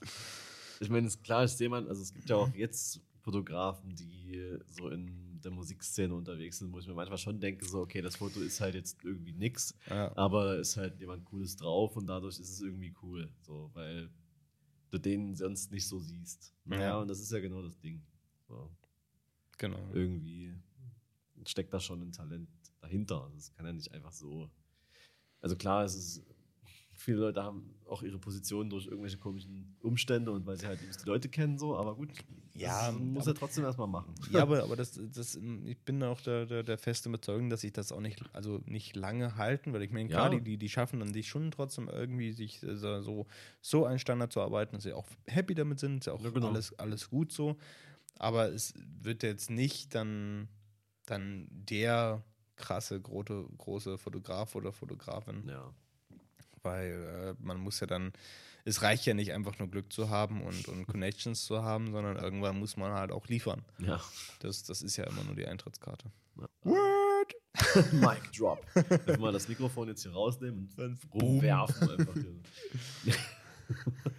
Ich meine, ist klar, ich sehe man, also es gibt ja auch jetzt Fotografen, die so in der Musikszene unterwegs sind, wo ich mir manchmal schon denke, so, okay, das Foto ist halt jetzt irgendwie nix, Ja. aber ist halt jemand Cooles drauf und dadurch ist es irgendwie cool. So, weil du den sonst nicht so siehst. Ja, Ja. und das ist ja genau das Ding. So, Genau. irgendwie steckt da schon ein Talent dahinter. Das kann ja nicht einfach so. Also klar, es ist. Viele Leute haben auch ihre Position durch irgendwelche komischen Umstände und weil sie halt die Leute kennen, so, aber gut, Ja, das muss aber- er trotzdem erstmal machen. Ja, aber, aber das, das, ich bin auch der, der, der festen Überzeugung, dass sich das auch nicht, also nicht lange halten, weil ich meine, klar, Ja. die, die, die schaffen dann sich schon trotzdem irgendwie, sich äh, so- so, so einen Standard zu arbeiten, dass sie auch happy damit sind, ist ja auch Ja, genau. alles, alles gut so. Aber es wird jetzt nicht dann, dann der krasse, große, große Fotograf oder Fotografin, Ja. Weil äh, man muss ja dann, es reicht ja nicht einfach nur Glück zu haben und, und Connections zu haben, sondern irgendwann muss man halt auch liefern. Ja. Das, das ist ja immer nur die Eintrittskarte. Ja. Word! (laughs) Mic drop. Wenn wir mal das Mikrofon jetzt hier rausnehmen und rumwerfen einfach hier.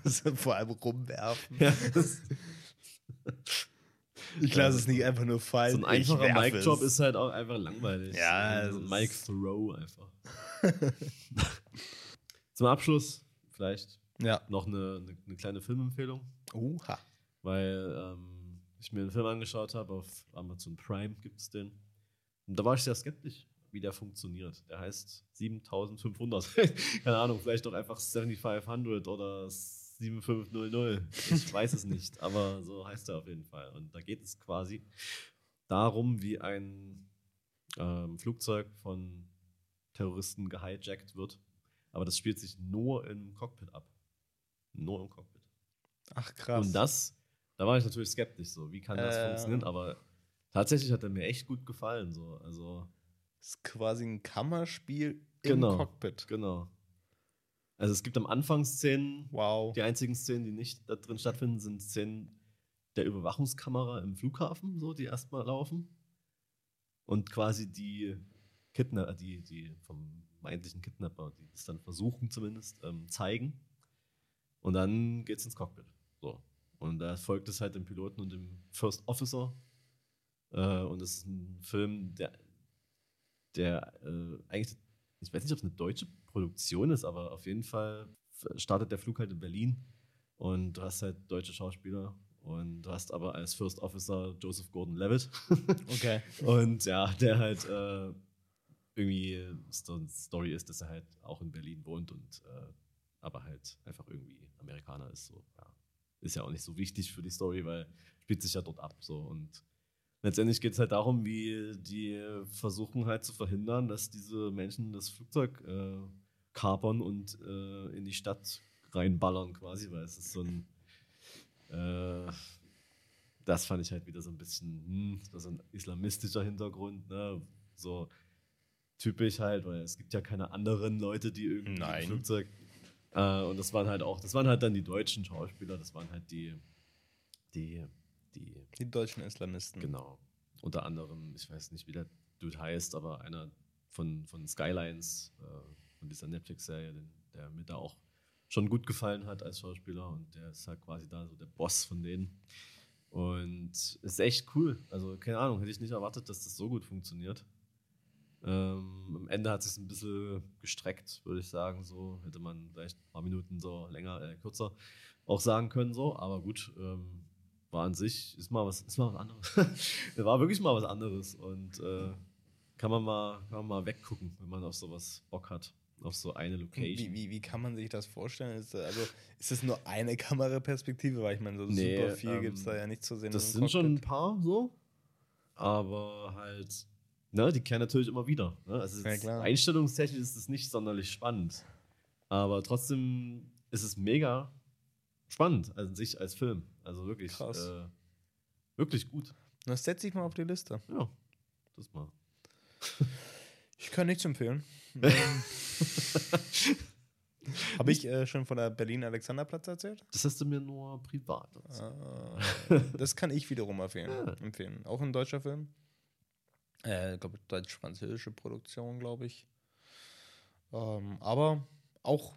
(laughs) Vor allem rumwerfen. Ja, Ich lasse es nicht einfach nur fallen. so ein einfacher Mic-Drop ist halt auch einfach langweilig. Ja, so ein es Mic-Throw einfach. (laughs) Zum Abschluss vielleicht Ja. noch eine, eine, eine kleine Filmempfehlung. Oha. weil ähm, ich mir einen Film angeschaut habe, auf Amazon Prime gibt es den. Und da war ich sehr skeptisch, wie der funktioniert. Der heißt 7500. (laughs) Keine Ahnung, vielleicht doch einfach 7500 oder 7500. Ich weiß es nicht, aber so heißt er auf jeden Fall. Und da geht es quasi darum, wie ein ähm, Flugzeug von Terroristen gehijackt wird. Aber das spielt sich nur im Cockpit ab. Nur im Cockpit. Ach krass. Und das, da war ich natürlich skeptisch, so, wie kann das Äh. funktionieren? Aber tatsächlich hat er mir echt gut gefallen. So. Also, ist quasi ein Kammerspiel Genau. im Cockpit. genau. Also es gibt am Anfang Szenen, Wow. die einzigen Szenen, die nicht da drin stattfinden, sind Szenen der Überwachungskamera im Flughafen, so, die erstmal laufen. Und quasi die Kidnapper, die, die vom vermeintlichen Kidnapper, die das dann versuchen zumindest, ähm, zeigen. Und dann geht's ins Cockpit. So. Und da folgt es halt dem Piloten und dem First Officer. Äh, und es ist ein Film, der, der äh, eigentlich, ich weiß nicht, ob es eine deutsche Produktion ist, aber auf jeden Fall startet der Flug halt in Berlin und du hast halt deutsche Schauspieler und du hast aber als First Officer Joseph Gordon-Levitt. Okay. (laughs) Und ja, der halt äh, irgendwie so eine Story ist, dass er halt auch in Berlin wohnt und äh, aber halt einfach irgendwie Amerikaner ist. So, ja. Ist ja auch nicht so wichtig für die Story, weil spielt sich ja dort ab. So. Und letztendlich geht es halt darum, wie die versuchen halt zu verhindern, dass diese Menschen das Flugzeug äh, kapern und äh, in die Stadt reinballern quasi, weil es ist so ein äh, das fand ich halt wieder so ein bisschen, hm, so ein islamistischer Hintergrund, ne? So typisch halt, weil es gibt ja keine anderen Leute, die irgendwie Nein. im Flugzeug. Äh, und das waren halt auch, das waren halt dann die deutschen Schauspieler, das waren halt die, die, die, Die deutschen Islamisten. genau. Unter anderem, ich weiß nicht, wie der Dude heißt, aber einer von, von Skylines, äh, von dieser Netflix-Serie, der mir da auch schon gut gefallen hat als Schauspieler und der ist halt quasi da so der Boss von denen. Und ist echt cool. Also, keine Ahnung, hätte ich nicht erwartet, dass das so gut funktioniert. Ähm, am Ende hat es sich ein bisschen gestreckt, würde ich sagen. So hätte man vielleicht ein paar Minuten so länger, äh, kürzer auch sagen können. So, aber gut, ähm, war an sich ist mal was, ist mal was anderes. (laughs) war wirklich mal was anderes und äh, kann man mal, kann man mal weggucken, wenn man auf sowas Bock hat, auf so eine Location. Wie, wie, wie kann man sich das vorstellen? Ist, also, ist das nur eine Kameraperspektive? Weil ich meine, so Nee, super viel ähm, gibt es da ja nicht zu sehen. Das sind schon ein Cockpit. paar so, aber halt, ne, die kennen natürlich immer wieder. Ne? Also Ja, klar. einstellungstechnisch ist es nicht sonderlich spannend, aber trotzdem ist es mega spannend an sich als Film. Also wirklich, äh, wirklich gut. Das setze ich mal auf die Liste. Ja, das mal. Ich kann nichts empfehlen. (laughs) Ähm, Habe ich äh, schon von der Berlin-Alexanderplatz erzählt? Das hast du mir nur privat. erzählt. Äh, das kann ich wiederum (laughs) empfehlen. Ja. empfehlen. Auch ein deutscher Film. Äh, ich glaube, deutsch-französische Produktion, glaube ich. Ähm, aber auch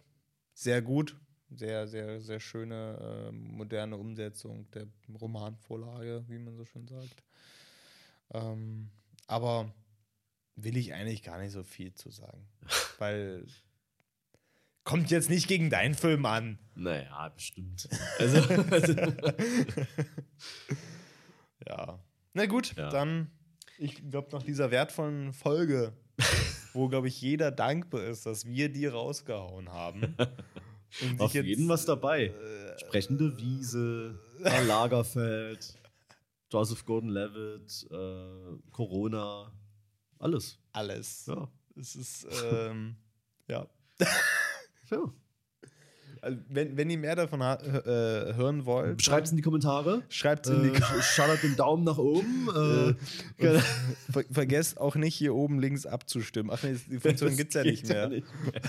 sehr gut. Sehr, sehr, sehr schöne, äh, moderne Umsetzung der Romanvorlage, wie man so schön sagt. Ähm, aber will ich eigentlich gar nicht so viel zu sagen. (laughs) Weil kommt jetzt nicht gegen deinen Film an. Naja, bestimmt. (laughs) Also, also (laughs) Ja. Na gut, Ja. dann, ich glaube, nach dieser wertvollen Folge, (laughs) wo, glaube ich, jeder dankbar ist, dass wir die rausgehauen haben. (laughs) Und auf sich jetzt, jeden was dabei. äh, Sprechende Wiese, (laughs) Karl Lagerfeld, Joseph Gordon-Levitt, äh, Corona, alles. alles. Ja. Es ist, ähm, ja. ja. Also, wenn, wenn ihr mehr davon ha- äh, hören wollt, Schreibt es in die Kommentare. schreibt es in die Äh, schallert den Daumen nach oben. (laughs) Äh, Und ver vergesst auch nicht, hier oben links abzustimmen. Ach nee, die (laughs) Funktion gibt es ja nicht mehr. nicht mehr.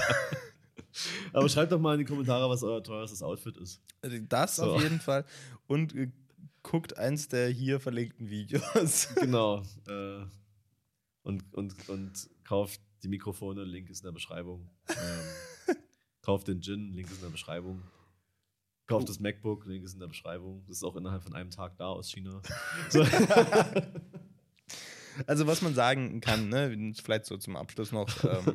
Aber schreibt doch mal in die Kommentare, was euer teuerstes Outfit ist. Das So. auf jeden Fall. Und äh, guckt eins der hier verlinkten Videos. (laughs) Genau. Äh, und, und, und kauft die Mikrofone, Link ist in der Beschreibung. Ähm, kauft den Gin, Link ist in der Beschreibung. Kauft das MacBook, Link ist in der Beschreibung. Das ist auch innerhalb von einem Tag da aus China. (laughs) So. Also was man sagen kann, ne, vielleicht so zum Abschluss noch, ähm,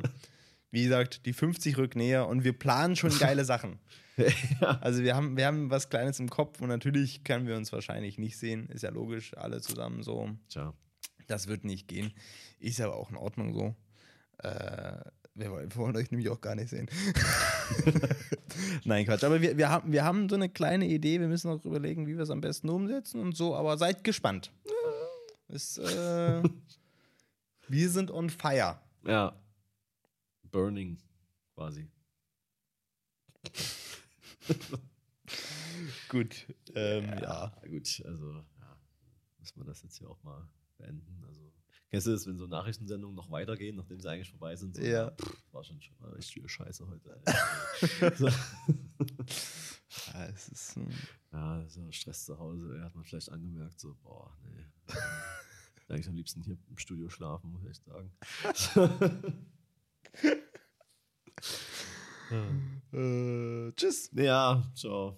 Wie gesagt, die 50 rückt näher und wir planen schon geile Sachen. (laughs) ja. Also wir haben, wir haben was Kleines im Kopf und natürlich können wir uns wahrscheinlich nicht sehen. Ist ja logisch, alle zusammen so. Tja. Das wird nicht gehen. Ist aber auch in Ordnung so. Äh, wir, wollen, wir wollen euch nämlich auch gar nicht sehen. (laughs) Nein, Quatsch. Aber wir, wir, haben, wir haben so eine kleine Idee. Wir müssen auch überlegen, wie wir es am besten umsetzen und so. Aber seid gespannt. Ist, äh, wir sind on fire. Ja. Burning quasi. (laughs) Gut. Ähm, ja. Gut, also ja, muss man das jetzt hier auch mal beenden. Also, kennst du das, wenn so Nachrichtensendungen noch weitergehen, nachdem sie eigentlich vorbei sind? So, Ja. pff, war schon schon mal viel Scheiße heute. (laughs) So. ja es ist, ähm, Ja, so Stress zu Hause, hat man vielleicht angemerkt, so, boah, nee. Eigentlich am liebsten hier im Studio schlafen, muss ich echt sagen. (laughs) (laughs) ja. äh, tschüss. ja, ciao.